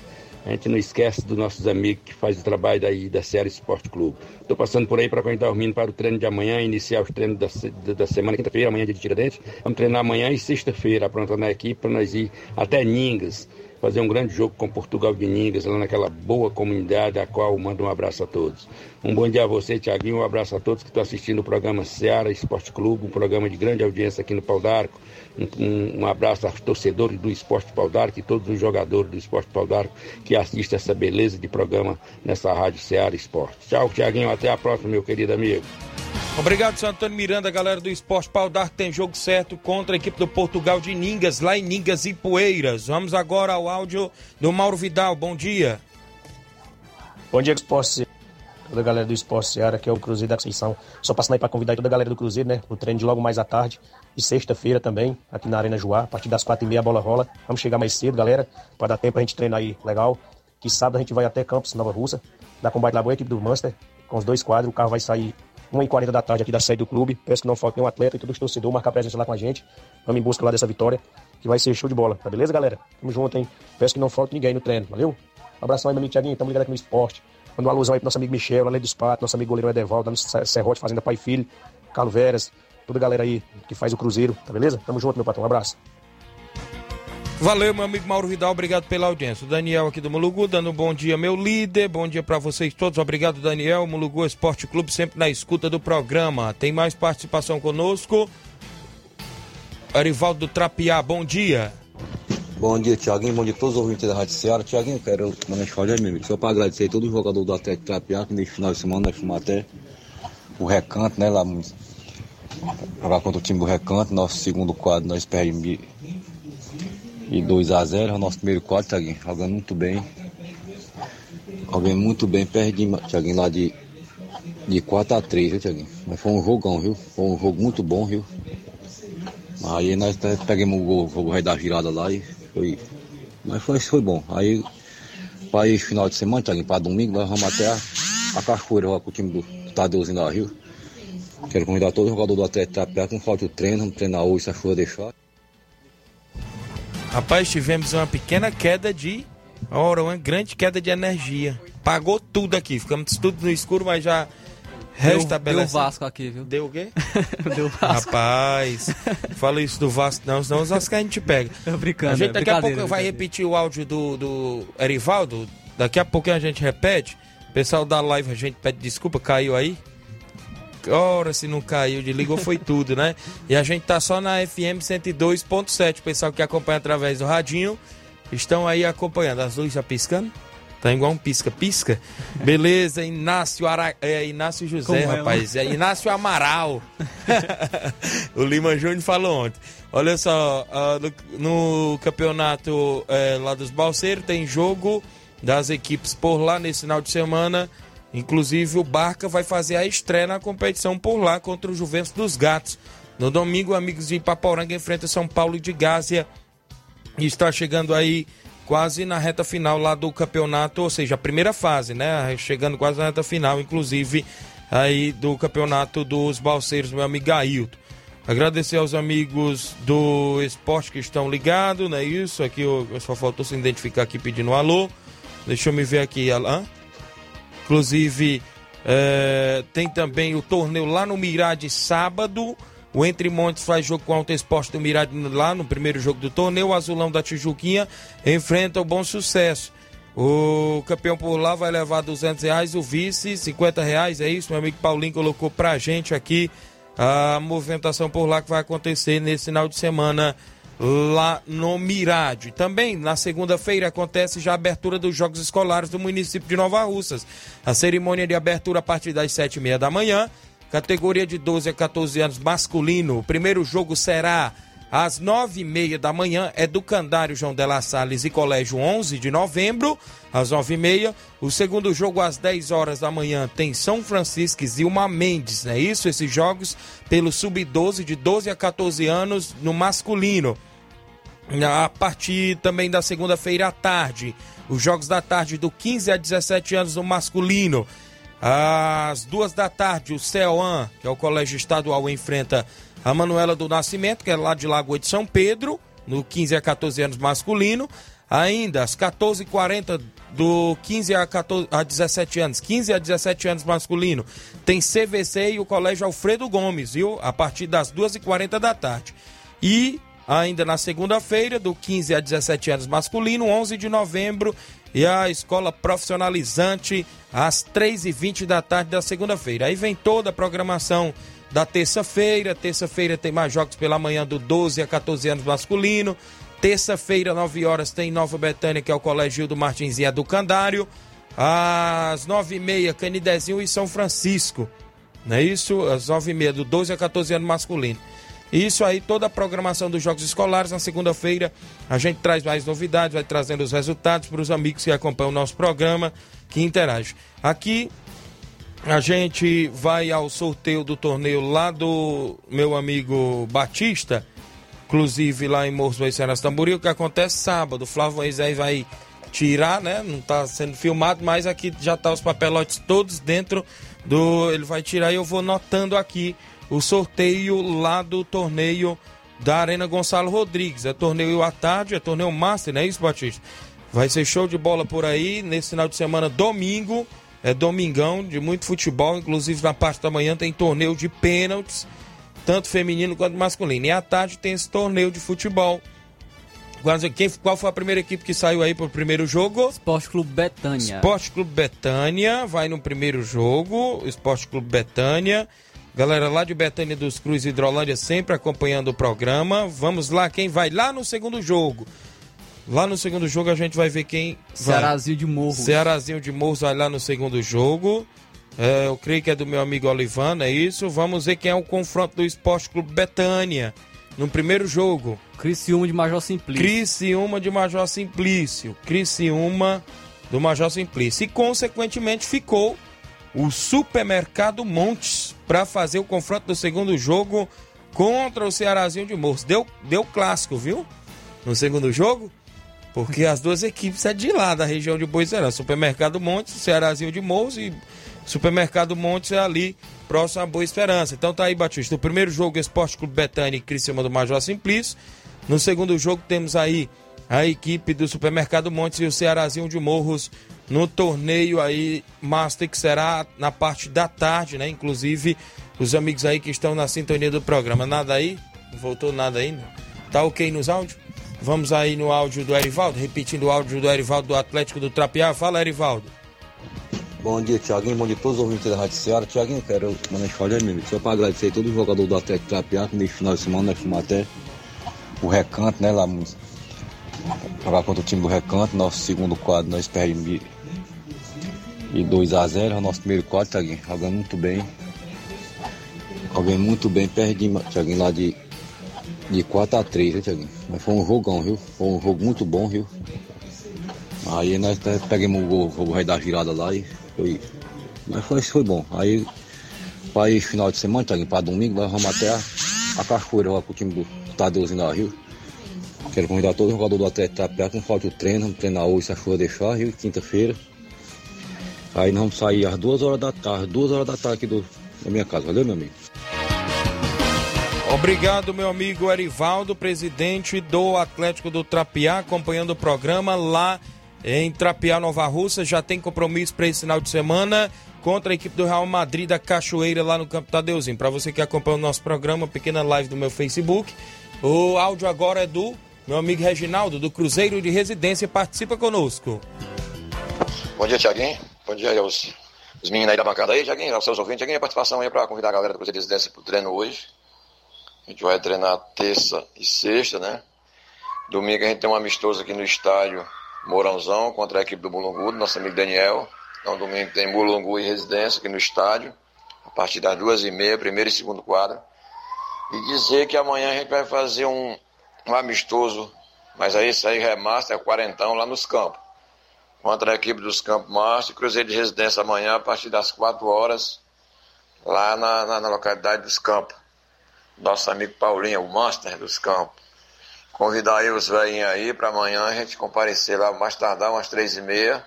A gente não esquece dos nossos amigos que fazem o trabalho daí da Série Esporte Clube. Estou passando por aí para quem está dormindo para o treino de amanhã, iniciar os treinos da, da, da semana, quinta-feira, amanhã é de Tiradentes. Vamos treinar amanhã e sexta-feira, aprontando a equipe para nós ir até Ningas, fazer um grande jogo com Portugal de Ningas, lá naquela boa comunidade, a qual mando um abraço a todos. Um bom dia a você, Tiaguinho, um abraço a todos que estão assistindo o programa Seara Esporte Clube, um programa de grande audiência aqui no Pau d'Arco. Um, um, abraço aos torcedores do Esporte Pau d'Arco e todos os jogadores do Esporte Pau d'Arco que assistem essa beleza de programa nessa rádio Seara Esporte. Tchau, Tiaguinho, até a próxima, meu querido amigo. Obrigado, seu Antônio Miranda, galera do Esporte Pau d'Arco. Tem jogo certo contra a equipe do Portugal de Ningas, lá em Ningas e Poeiras. Vamos agora ao áudio do Mauro Vidal. Bom dia. Bom dia, Esporte toda a galera do Esporte Seara, que é o Cruzeiro da Conceição. Só passando aí para convidar toda a galera do Cruzeiro, né? O treino de logo mais à tarde, e sexta-feira também, aqui na Arena Joá, a partir das quatro e meia a bola rola. Vamos chegar mais cedo, galera, para dar tempo a gente treinar aí legal. Que sábado a gente vai até Campos, Nova Russa, da Combate Lagoa, equipe do Manchester, com os dois quadros. O carro vai sair 1h40 da tarde aqui da sede do clube. Peço que não falte nenhum atleta e todos os torcedores marcar presença lá com a gente. Vamos em busca lá dessa vitória, que vai ser show de bola. Tá beleza, galera? Tamo junto, hein? Peço que não falte ninguém no treino, valeu? Um abração aí, meu amigo Thiaguinho. Tamo ligado aqui no esporte. Manda uma alusão aí pro nosso amigo Michel, além dos patos, nosso amigo goleiro Edevaldo, dando Serrote, Fazenda Pai e Filho, Carlos Veras, toda a galera aí que faz o Cruzeiro, tá beleza? Tamo junto, meu patrão. Um abraço. Valeu, meu amigo Mauro Vidal, obrigado pela audiência. O Daniel aqui do Mulugu, dando um bom dia, meu líder. Bom dia para vocês todos. Obrigado, Daniel. Mulugu Esporte Clube, sempre na escuta do programa. Tem mais participação conosco. Arivaldo Trapiá, bom dia. Bom dia, Tiaguinho. Bom dia a todos os ouvintes da Rádio Ceará. Tiaguinho, quero mandar falar meu amigo. Só para agradecer a todo o jogador do Atlético Trapiá, que nesse final de semana nós fomos até o recanto, né? Lá jogar contra o time do recanto. Nosso segundo quadro nós perdemos e 2 a 0 o nosso primeiro quadro, Tiaguinho, jogando muito bem. Jogando muito bem, perdemos, Tiaguinho, lá de, de 4 a 3 viu, Tiaguinho? Mas foi um jogão, viu? Foi um jogo muito bom, viu? Aí nós pegamos o gol, o rei da girada lá e foi. Mas foi, foi bom. Aí, para esse final de semana, Tiaguinho, para domingo, nós vamos até a, a Cachoeira com o time do, Tadeuzinho da Rio. Quero convidar todo jogador do Atlético Tapé que não falte o treino, vamos treinar hoje se a chuva deixar. Rapaz, tivemos uma pequena queda de. Ora, uma grande queda de energia. Pagou tudo aqui. Ficamos tudo no escuro, mas já restabeleceu. Deu Vasco aqui, viu? Deu o quê? Deu Vasco. Rapaz, fala isso do Vasco, não, senão os Vasco a gente pega. Tô brincando, A gente é daqui a pouco vai repetir o áudio do, do Erivaldo. Daqui a pouquinho a gente repete. Pessoal da live, a gente pede desculpa, caiu aí. Ora, se não caiu, desligou foi tudo, né? E a gente tá só na FM 102.7. O pessoal que acompanha através do radinho estão aí acompanhando. As luzes já piscando? Tá igual um pisca-pisca. Beleza, Inácio, Ara... é, Inácio José, Como é, rapaz. É, Inácio Amaral. o Lima Júnior falou ontem. Olha só, ah, no, no campeonato eh, lá dos Balseiros tem jogo das equipes por lá nesse final de semana. Inclusive o Barca vai fazer a estreia na competição por lá contra o Juventus dos Gatos. No domingo, amigos de Ipaporanga enfrenta São Paulo de Gásia. E está chegando aí quase na reta final lá do campeonato, ou seja, a primeira fase, né? Chegando quase na reta final, inclusive aí do campeonato dos Balseiros, meu amigo Ailton. Agradecer aos amigos do esporte que estão ligados, não é isso? Aqui eu, só faltou se identificar aqui pedindo um alô. Deixa eu me ver aqui, Alain. Inclusive, é, tem também o torneio lá no Mirade sábado. O Entre Montes faz jogo com o Alto Esporte do Mirade lá no primeiro jogo do torneio. O Azulão da Tijuquinha enfrenta o Bom Sucesso. O campeão por lá vai levar 200 reais, o vice 50 reais, é isso? Meu amigo Paulinho colocou pra gente aqui a movimentação por lá que vai acontecer nesse final de semana lá no Mirade. Também na segunda-feira acontece já a abertura dos Jogos Escolares do município de Nova Russas. A cerimônia de abertura a partir das sete e meia da manhã. Categoria de 12 a 14 anos masculino. O primeiro jogo será às nove e meia da manhã. É do Candário João de La Salles e Colégio 11 de novembro, às nove e meia. O segundo jogo às 10 horas da manhã tem São Francisco e Zilma Mendes, não é isso? Esses jogos pelo Sub-12 de 12 a 14 anos no masculino. A partir também da segunda-feira à tarde, os jogos da tarde do 15 a 17 anos no masculino. Às duas da tarde, o CEOAN, que é o Colégio Estadual, enfrenta a Manuela do Nascimento, que é lá de Lagoa de São Pedro, no 15 a 14 anos masculino. Ainda às 14h40 do 15 a, 14, a 17 anos, 15 a 17 anos masculino, tem CVC e o Colégio Alfredo Gomes, viu? A partir das 2h40 da tarde. E ainda na segunda-feira, do 15 a 17 anos masculino, 11 de novembro, e a escola profissionalizante às 3h20 da tarde da segunda-feira. Aí vem toda a programação da terça-feira. Terça-feira tem mais jogos pela manhã do 12 a 14 anos masculino. Terça-feira, 9 horas, tem Nova Betânia, que é o Colégio do Martins e Educandário. Às 9h30, Canidezinho e São Francisco. Não é isso? Às 9h30, do 12 a 14 anos masculino. Isso aí, toda a programação dos Jogos Escolares. Na segunda-feira, a gente traz mais novidades, vai trazendo os resultados para os amigos que acompanham o nosso programa, que interagem. Aqui, a gente vai ao sorteio do torneio lá do meu amigo Batista, inclusive lá em Morros Ceará Tamboril, que acontece sábado. O Flávio Moisés vai tirar, né? Não está sendo filmado, mas aqui já tá os papelotes todos dentro do. Ele vai tirar e eu vou notando aqui o sorteio lá do torneio da Arena Gonçalo Rodrigues. É torneio à tarde, é torneio Master, não é isso, Batista? Vai ser show de bola por aí nesse final de semana, domingo. É domingão de muito futebol, inclusive na parte da manhã tem torneio de pênaltis, tanto feminino quanto masculino. E à tarde tem esse torneio de futebol. Quem, qual foi a primeira equipe que saiu aí para o primeiro jogo? Esporte Clube Betânia. Esporte Clube Betânia vai no primeiro jogo. Esporte Clube Betânia. Galera lá de Betânia dos Cruz Hidrolândia sempre acompanhando o programa. Vamos lá, quem vai lá no segundo jogo? Lá no segundo jogo a gente vai ver quem. Cearazinho de Morros. Cearazinho de Morros vai lá no segundo jogo. É, eu creio que é do meu amigo Olivano, é isso. Vamos ver quem é o confronto do Esporte Clube Betânia no primeiro jogo. Criciúma de Major Simplício. Criciúma de Major Simplício. Criciúma do Major Simplício. E, consequentemente, ficou o Supermercado Montes para fazer o confronto do segundo jogo contra o Cearazinho de Morros. Deu, deu clássico, viu? No segundo jogo. Porque as duas equipes é de lá, da região de Boiserã. Supermercado Montes, Cearazinho de Morros e Supermercado Montes é ali, próximo a Boa Esperança. Então tá aí, Batista. O primeiro jogo, Esporte Clube Betânia e Criciúma do Major Simplício. No segundo jogo, temos aí a equipe do Supermercado Montes e o Cearazinho de Morros no torneio aí Master, que será na parte da tarde, né? Inclusive, os amigos aí que estão na sintonia do programa. Nada aí? Não voltou nada ainda? Tá ok nos áudios? Vamos aí no áudio do Erivaldo, repetindo o áudio do Erivaldo do Atlético do Trapiá. Fala, Erivaldo. Bom dia, Tiaguinho. Bom dia a todos os ouvintes da Rádio Ceará. Tiaguinho, quero mandar falar mesmo. Só para agradecer a todo jogador do Atlético Trapiá, que nesse final de semana nós fomos até o recanto, né? Lá jogar contra o time do recanto. Nosso segundo quadro nós perdemos e 2 a 0 Nosso primeiro quadro, Tiaguinho, jogando muito bem. Jogando muito bem, perdemos, Tiaguinho, lá de, de 4 a 3 né, Tiaguinho? Mas foi um jogão, viu? Foi um jogo muito bom, viu? Aí nós pegamos o gol, o rei da girada lá e foi. Mas foi, foi bom. Aí, para esse final de semana, Tiaguinho, para domingo, nós vamos até a, a Cachoeira lá com o time do Tadeuzinho da Rio. Quero convidar todo jogador do Atlético Tapé, não falta o treino, vamos treinar hoje se a chuva deixar, Rio, quinta-feira. Aí nós vamos sair às duas horas da tarde, duas horas da tarde aqui do, da minha casa. Valeu, meu amigo? Obrigado, meu amigo Erivaldo, presidente do Atlético do Trapiá, acompanhando o programa lá em Trapiá, Nova Russa. Já tem compromisso para esse final de semana contra a equipe do Real Madrid da Cachoeira lá no Campo Tadeuzinho. Para você que acompanha o nosso programa, pequena live do meu Facebook. O áudio agora é do meu amigo Reginaldo, do Cruzeiro de Residência. Participa conosco. Bom dia, Tiaguinho. Bom dia aos os meninos aí da bancada aí, Tiaguinho, aos seus ouvintes. Tiaguinho, a participação aí para convidar a galera do Cruzeiro Residência para o treino hoje. A gente vai treinar terça e sexta, né? Domingo a gente tem um amistoso aqui no estádio Mourãozão contra a equipe do Mulungu, do nosso amigo Daniel. Então domingo tem Mulungu e Residência aqui no estádio, a partir das duas e meia, primeiro e segundo quadro. E dizer que amanhã a gente vai fazer um, um amistoso, mas aí isso aí remaster, é quarentão lá nos campos. Contra a equipe dos Campos Master, Cruzeiro de Residência amanhã a partir das 4 horas, lá na, na, na localidade dos Campos. Nosso amigo Paulinho, o Master dos Campos. Convidar aí os velhinhos aí para amanhã a gente comparecer lá mais tardar, umas três e meia,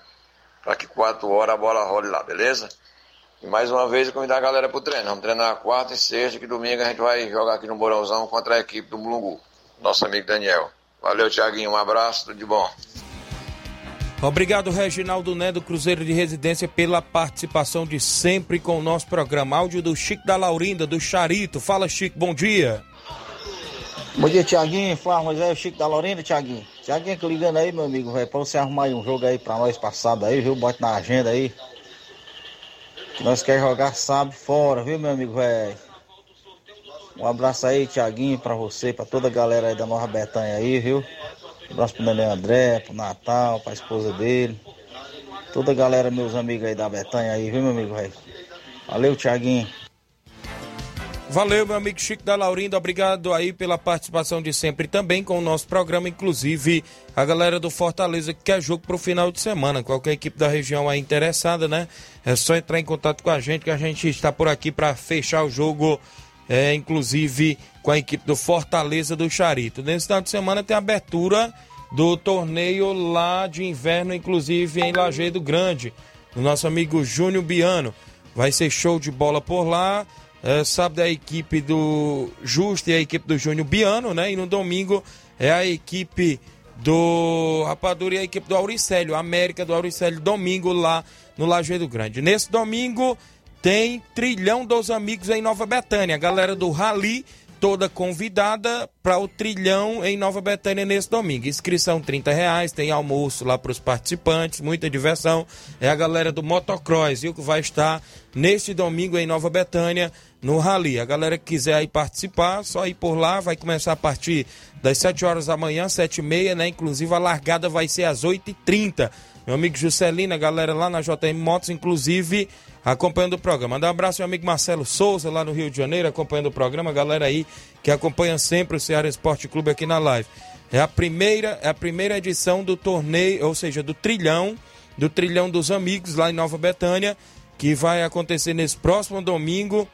para que quatro horas a bola role lá, beleza? E mais uma vez convidar a galera pro treino. Vamos treinar quarta e sexta, que domingo a gente vai jogar aqui no Borãozão contra a equipe do Mulungu. Nosso amigo Daniel. Valeu, Tiaguinho. Um abraço, tudo de bom. Obrigado, Reginaldo Né, do Cruzeiro de Residência, pela participação de sempre com o nosso programa. Áudio do Chico da Laurinda, do Charito. Fala, Chico, bom dia. Bom dia, Tiaguinho, Flávio Moisés, Chico da Lorena, Tiaguinho. Tiaguinho, que ligando aí, meu amigo, velho, pra você arrumar aí um jogo aí pra nós passado aí, viu? Bote na agenda aí. Que nós quer jogar sábado fora, viu, meu amigo, velho? Um abraço aí, Tiaguinho, pra você, pra toda a galera aí da Nova Betânia aí, viu? Abraço pro Nenê André, pro Natal, pra esposa dele. Toda a galera, meus amigos aí da Betânia aí, viu, meu amigo? Valeu, Tiaguinho. Valeu, meu amigo Chico da Laurindo, obrigado aí pela participação de sempre também com o nosso programa, inclusive a galera do Fortaleza que quer jogo pro final de semana. Qualquer equipe da região aí interessada, né? É só entrar em contato com a gente que a gente está por aqui para fechar o jogo, é, inclusive com a equipe do Fortaleza do Charito. Nesse final de semana tem abertura do torneio lá de inverno, inclusive em Lajeado Grande, do nosso amigo Júnior Biano. Vai ser show de bola por lá. É, sábado é a equipe do Justo e a equipe do Júnior Biano, né? E no domingo é a equipe do Rapadura e a equipe do Auricélio, América do Auricélio, domingo lá no Lajeado Grande. Nesse domingo tem Trilhão dos Amigos em Nova Betânia. A galera do Rally toda convidada para o trilhão em Nova Betânia nesse domingo. Inscrição 30 reais, tem almoço lá para os participantes, muita diversão. É a galera do motocross, viu, que vai estar neste domingo em Nova Betânia no Rally. A galera que quiser aí participar, só ir por lá, vai começar a partir das 7 horas da manhã, 7 e meia, né? Inclusive a largada vai ser às 8h30. Meu amigo Juscelino, a galera lá na JM Motos, inclusive acompanhando o programa. Mandar um abraço ao amigo Marcelo Souza, lá no Rio de Janeiro, acompanhando o programa. Galera aí que acompanha sempre o Ceará Esporte Clube aqui na live. É a primeira, é a primeira edição do torneio, ou seja, do trilhão, do trilhão dos amigos lá em Nova Betânia, que vai acontecer nesse próximo domingo,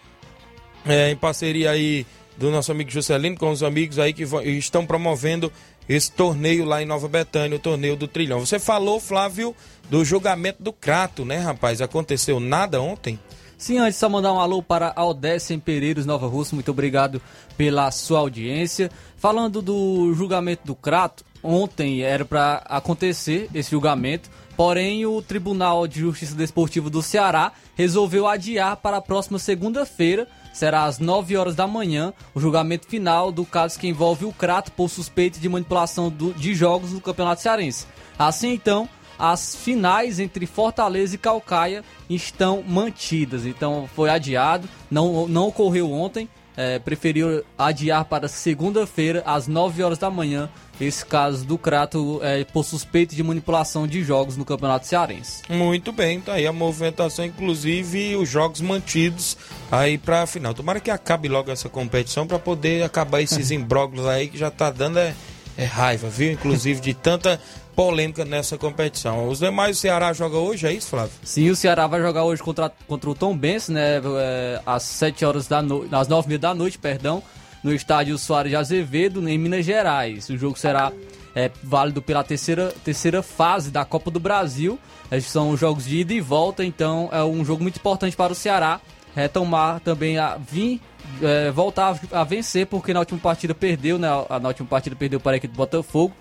é, em parceria aí do nosso amigo Juscelino com os amigos aí que vão- estão promovendo esse torneio lá em Nova Betânia, o torneio do trilhão. Você falou, Flávio, do julgamento do Crato, né, rapaz? Aconteceu nada ontem? Sim, antes só mandar um alô para Aldécia em Pereiros, Nova Russa. Muito obrigado pela sua audiência. Falando do julgamento do Crato, ontem era para acontecer esse julgamento, porém o Tribunal de Justiça Desportiva do Ceará resolveu adiar para a próxima segunda-feira. Será às 9 horas da manhã o julgamento final do caso que envolve o Crato por suspeita de manipulação do- de jogos no Campeonato Cearense. Assim então, as finais entre Fortaleza e Calcaia estão mantidas. Então foi adiado, não, não ocorreu ontem. É, preferiu adiar para segunda-feira, às 9 horas da manhã, esse caso do Crato é, por suspeita de manipulação de jogos no Campeonato Cearense. Muito bem, tá aí a movimentação, inclusive os jogos mantidos aí pra final. Tomara que acabe logo essa competição pra poder acabar esses imbróglios aí que já tá dando é, é raiva, viu? Inclusive de tanta polêmica nessa competição. Os demais, o Ceará joga hoje, é isso, Flávio? Sim, o Ceará vai jogar hoje contra, contra o Tom Benz, né? é, às 7 horas da noite, às 9 h da noite, perdão, no estádio Soares de Azevedo, em Minas Gerais. O jogo será é, válido pela terceira, terceira fase da Copa do Brasil. Esses são jogos de ida e volta, então é um jogo muito importante para o Ceará retomar também a vir é, voltar a, a vencer, porque na última partida perdeu, né? Na última partida perdeu para a equipe do Botafogo.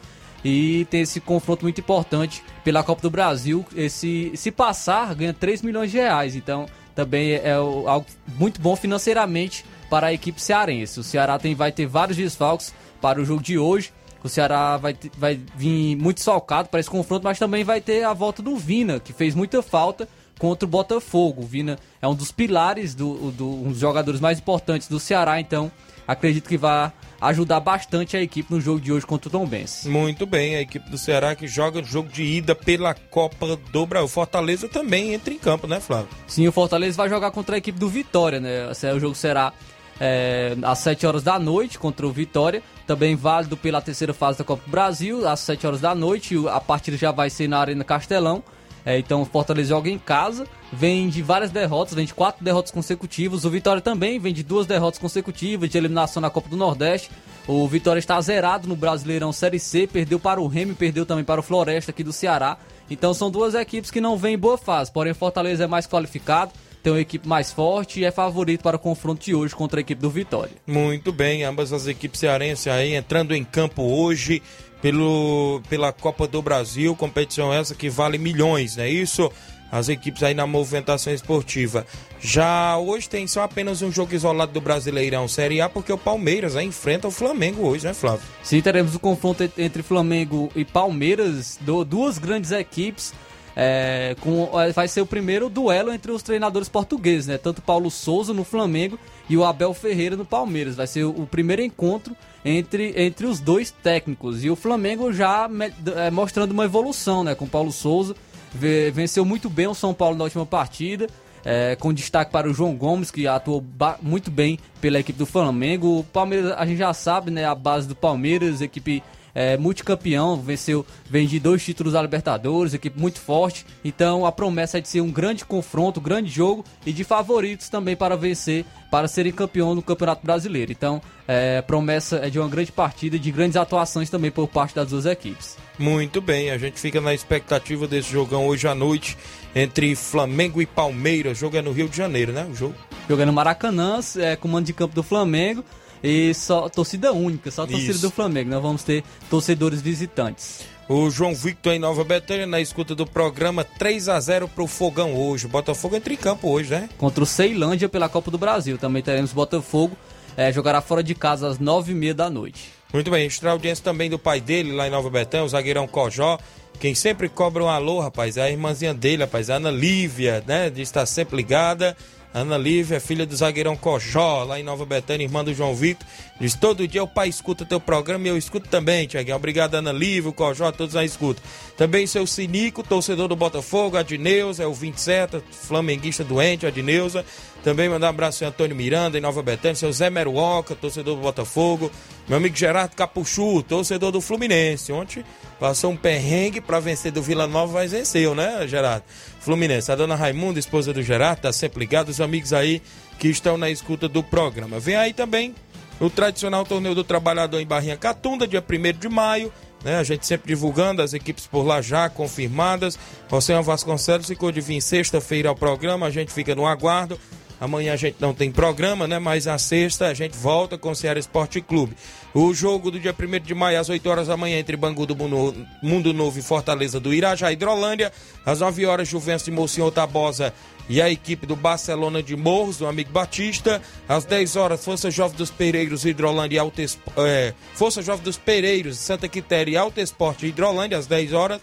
E tem esse confronto muito importante pela Copa do Brasil. Esse, se passar, ganha 3 milhões de reais. Então, também é o- algo muito bom financeiramente para a equipe cearense. O Ceará tem, vai ter vários desfalques para o jogo de hoje. O Ceará vai, vai vir muito salcado para esse confronto, mas também vai ter a volta do Vina, que fez muita falta contra o Botafogo. O Vina é um dos pilares, do, do- um dos jogadores mais importantes do Ceará, então acredito que vai ajudar bastante a equipe no jogo de hoje contra o Tom Benz. Muito bem, a equipe do Ceará que joga o jogo de ida pela Copa do Brasil. Fortaleza também entra em campo, né, Flávio? Sim, o Fortaleza vai jogar contra a equipe do Vitória, né? Esse- O jogo será é, às 7 horas da noite contra o Vitória. Também válido pela terceira fase da Copa do Brasil, às 7 horas da noite. A partida já vai ser na Arena Castelão. É, então o Fortaleza joga em casa, vem de várias derrotas, vem de quatro derrotas consecutivas. O Vitória também vem de duas derrotas consecutivas de eliminação na Copa do Nordeste. O Vitória está zerado no Brasileirão Série C, perdeu para o Remy, perdeu também para o Floresta aqui do Ceará. Então são duas equipes que não vêm em boa fase, porém Fortaleza é mais qualificado, tem uma equipe mais forte e é favorito para o confronto de hoje contra a equipe do Vitória. Muito bem, ambas as equipes cearenses aí entrando em campo hoje pelo, pela Copa do Brasil, competição essa que vale milhões, não é isso? As equipes aí na movimentação esportiva. Já hoje tem só apenas um jogo isolado do Brasileirão Série A, porque o Palmeiras né, enfrenta o Flamengo hoje, né, Flávio? Sim, teremos o confronto entre Flamengo e Palmeiras, duas grandes equipes. É, com, vai ser o primeiro duelo entre os treinadores portugueses, né? Tanto Paulo Souza no Flamengo e o Abel Ferreira no Palmeiras. Vai ser o, o primeiro encontro entre, entre os dois técnicos. E o Flamengo já me, é, mostrando uma evolução, né? Com Paulo Souza. Venceu muito bem o São Paulo na última partida. É, com destaque para o João Gomes, que atuou muito bem pela equipe do Flamengo. O Palmeiras, a gente já sabe, né? A base do Palmeiras, equipe é, multicampeão, venceu, vem de dois títulos da Libertadores, equipe muito forte. Então a promessa é de ser um grande confronto, um grande jogo e de favoritos também para vencer, para serem campeão no Campeonato Brasileiro. Então é, promessa é de uma grande partida e de grandes atuações também por parte das duas equipes. Muito bem, a gente fica na expectativa desse jogão hoje à noite entre Flamengo e Palmeiras. O jogo é no Rio de Janeiro, né? O jogo. Jogando no Maracanã, é, comando de campo do Flamengo. E só torcida única, só torcida Isso. do Flamengo. Nós vamos ter torcedores visitantes. O João Victor em Nova Betânia, na escuta do programa 3 a 0 pro Fogão hoje. Botafogo entra em campo hoje, né? Contra o Ceilândia pela Copa do Brasil. Também teremos Botafogo. É, jogará fora de casa às 9h30 da noite. Muito bem, extra audiência também do pai dele lá em Nova Betânia, o zagueirão Cojó. Quem sempre cobra um alô, rapaz, é a irmãzinha dele, rapaz, a Ana Lívia, né? De estar sempre ligada. Ana Lívia, filha do zagueirão Cojó, lá em Nova Betânia, irmã do João Vitor. Diz: todo dia o pai escuta teu programa e eu escuto também, Tiaguinho. Obrigado, Ana Lívia, o Cojó, todos na escuta. Também seu Sinico, torcedor do Botafogo, Adneuza, é o 27, flamenguista doente, Adneuza. Também mandar um abraço ao Antônio Miranda, em Nova Betânia, seu Zé Meruoca, torcedor do Botafogo. Meu amigo Gerardo Capuchu, torcedor do Fluminense. Ontem passou um perrengue para vencer do Vila Nova, mas venceu, né, Gerardo? Fluminense. A dona Raimunda, esposa do Gerardo, tá sempre ligada. Os amigos aí que estão na escuta do programa. Vem aí também o tradicional torneio do trabalhador em Barrinha Catunda, dia 1 de maio. Né? A gente sempre divulgando as equipes por lá já confirmadas. José Vasconcelos ficou de vir sexta-feira ao programa, a gente fica no aguardo. Amanhã a gente não tem programa, né? Mas a sexta a gente volta com o Ceará Esporte Clube. O jogo do dia 1 de maio, às 8 horas da manhã, entre Bangu do Mundo Novo e Fortaleza do Irajá, Hidrolândia. Às 9 horas, Juventus de Mocinho Tabosa e a equipe do Barcelona de Morros, do amigo Batista. Às 10 horas, Força Jovem dos Pereiros, Hidrolândia e Alto é, Força Jovem dos Pereiros, Santa Quitéria e Alto Esporte Hidrolândia, às 10 horas.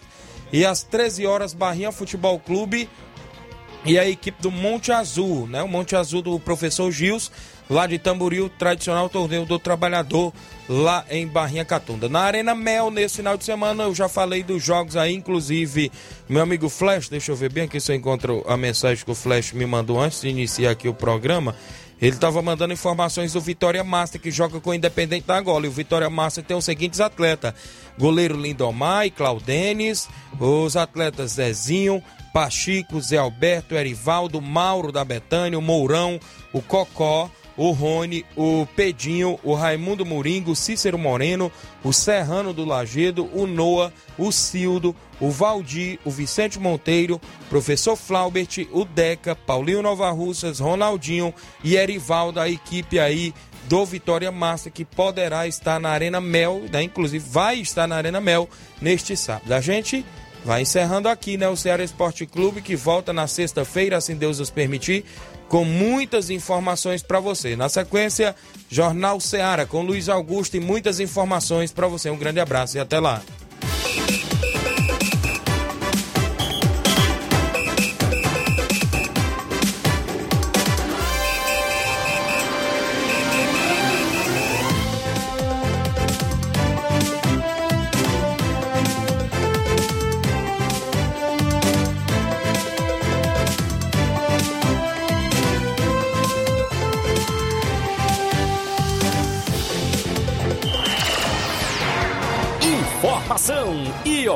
E às 13 horas, Barrinha Futebol Clube e a equipe do Monte Azul, né? O Monte Azul do professor Gils, lá de Tamboril, tradicional torneio do trabalhador lá em Barrinha Catunda. Na Arena Mel, nesse final de semana, eu já falei dos jogos aí, inclusive meu amigo Flash, deixa eu ver bem aqui se eu encontro a mensagem que o Flash me mandou antes de iniciar aqui o programa. Ele estava mandando informações do Vitória Master, que joga com o Independente da Angola. E o Vitória Master tem os seguintes atletas: goleiro Lindomar e Claudenes, os atletas Zezinho, Pachico, Zé Alberto, Erivaldo, Mauro da Betânia, o Mourão, o Cocó, o Rony, o Pedinho, o Raimundo Moringo, o Cícero Moreno, o Serrano do Lagedo, o Noah, o Cildo, o Valdir, o Vicente Monteiro, professor Flaubert, o Deca, Paulinho Nova Russas, Ronaldinho e Erivaldo, a equipe aí do Vitória Massa, que poderá estar na Arena Mel, né? inclusive vai estar na Arena Mel neste sábado. A gente Vai encerrando aqui, né, o Ceará Esporte Clube, que volta na sexta-feira, assim Deus nos permitir, com muitas informações para você. Na sequência, Jornal Ceará com Luiz Augusto e muitas informações para você. Um grande abraço e até lá.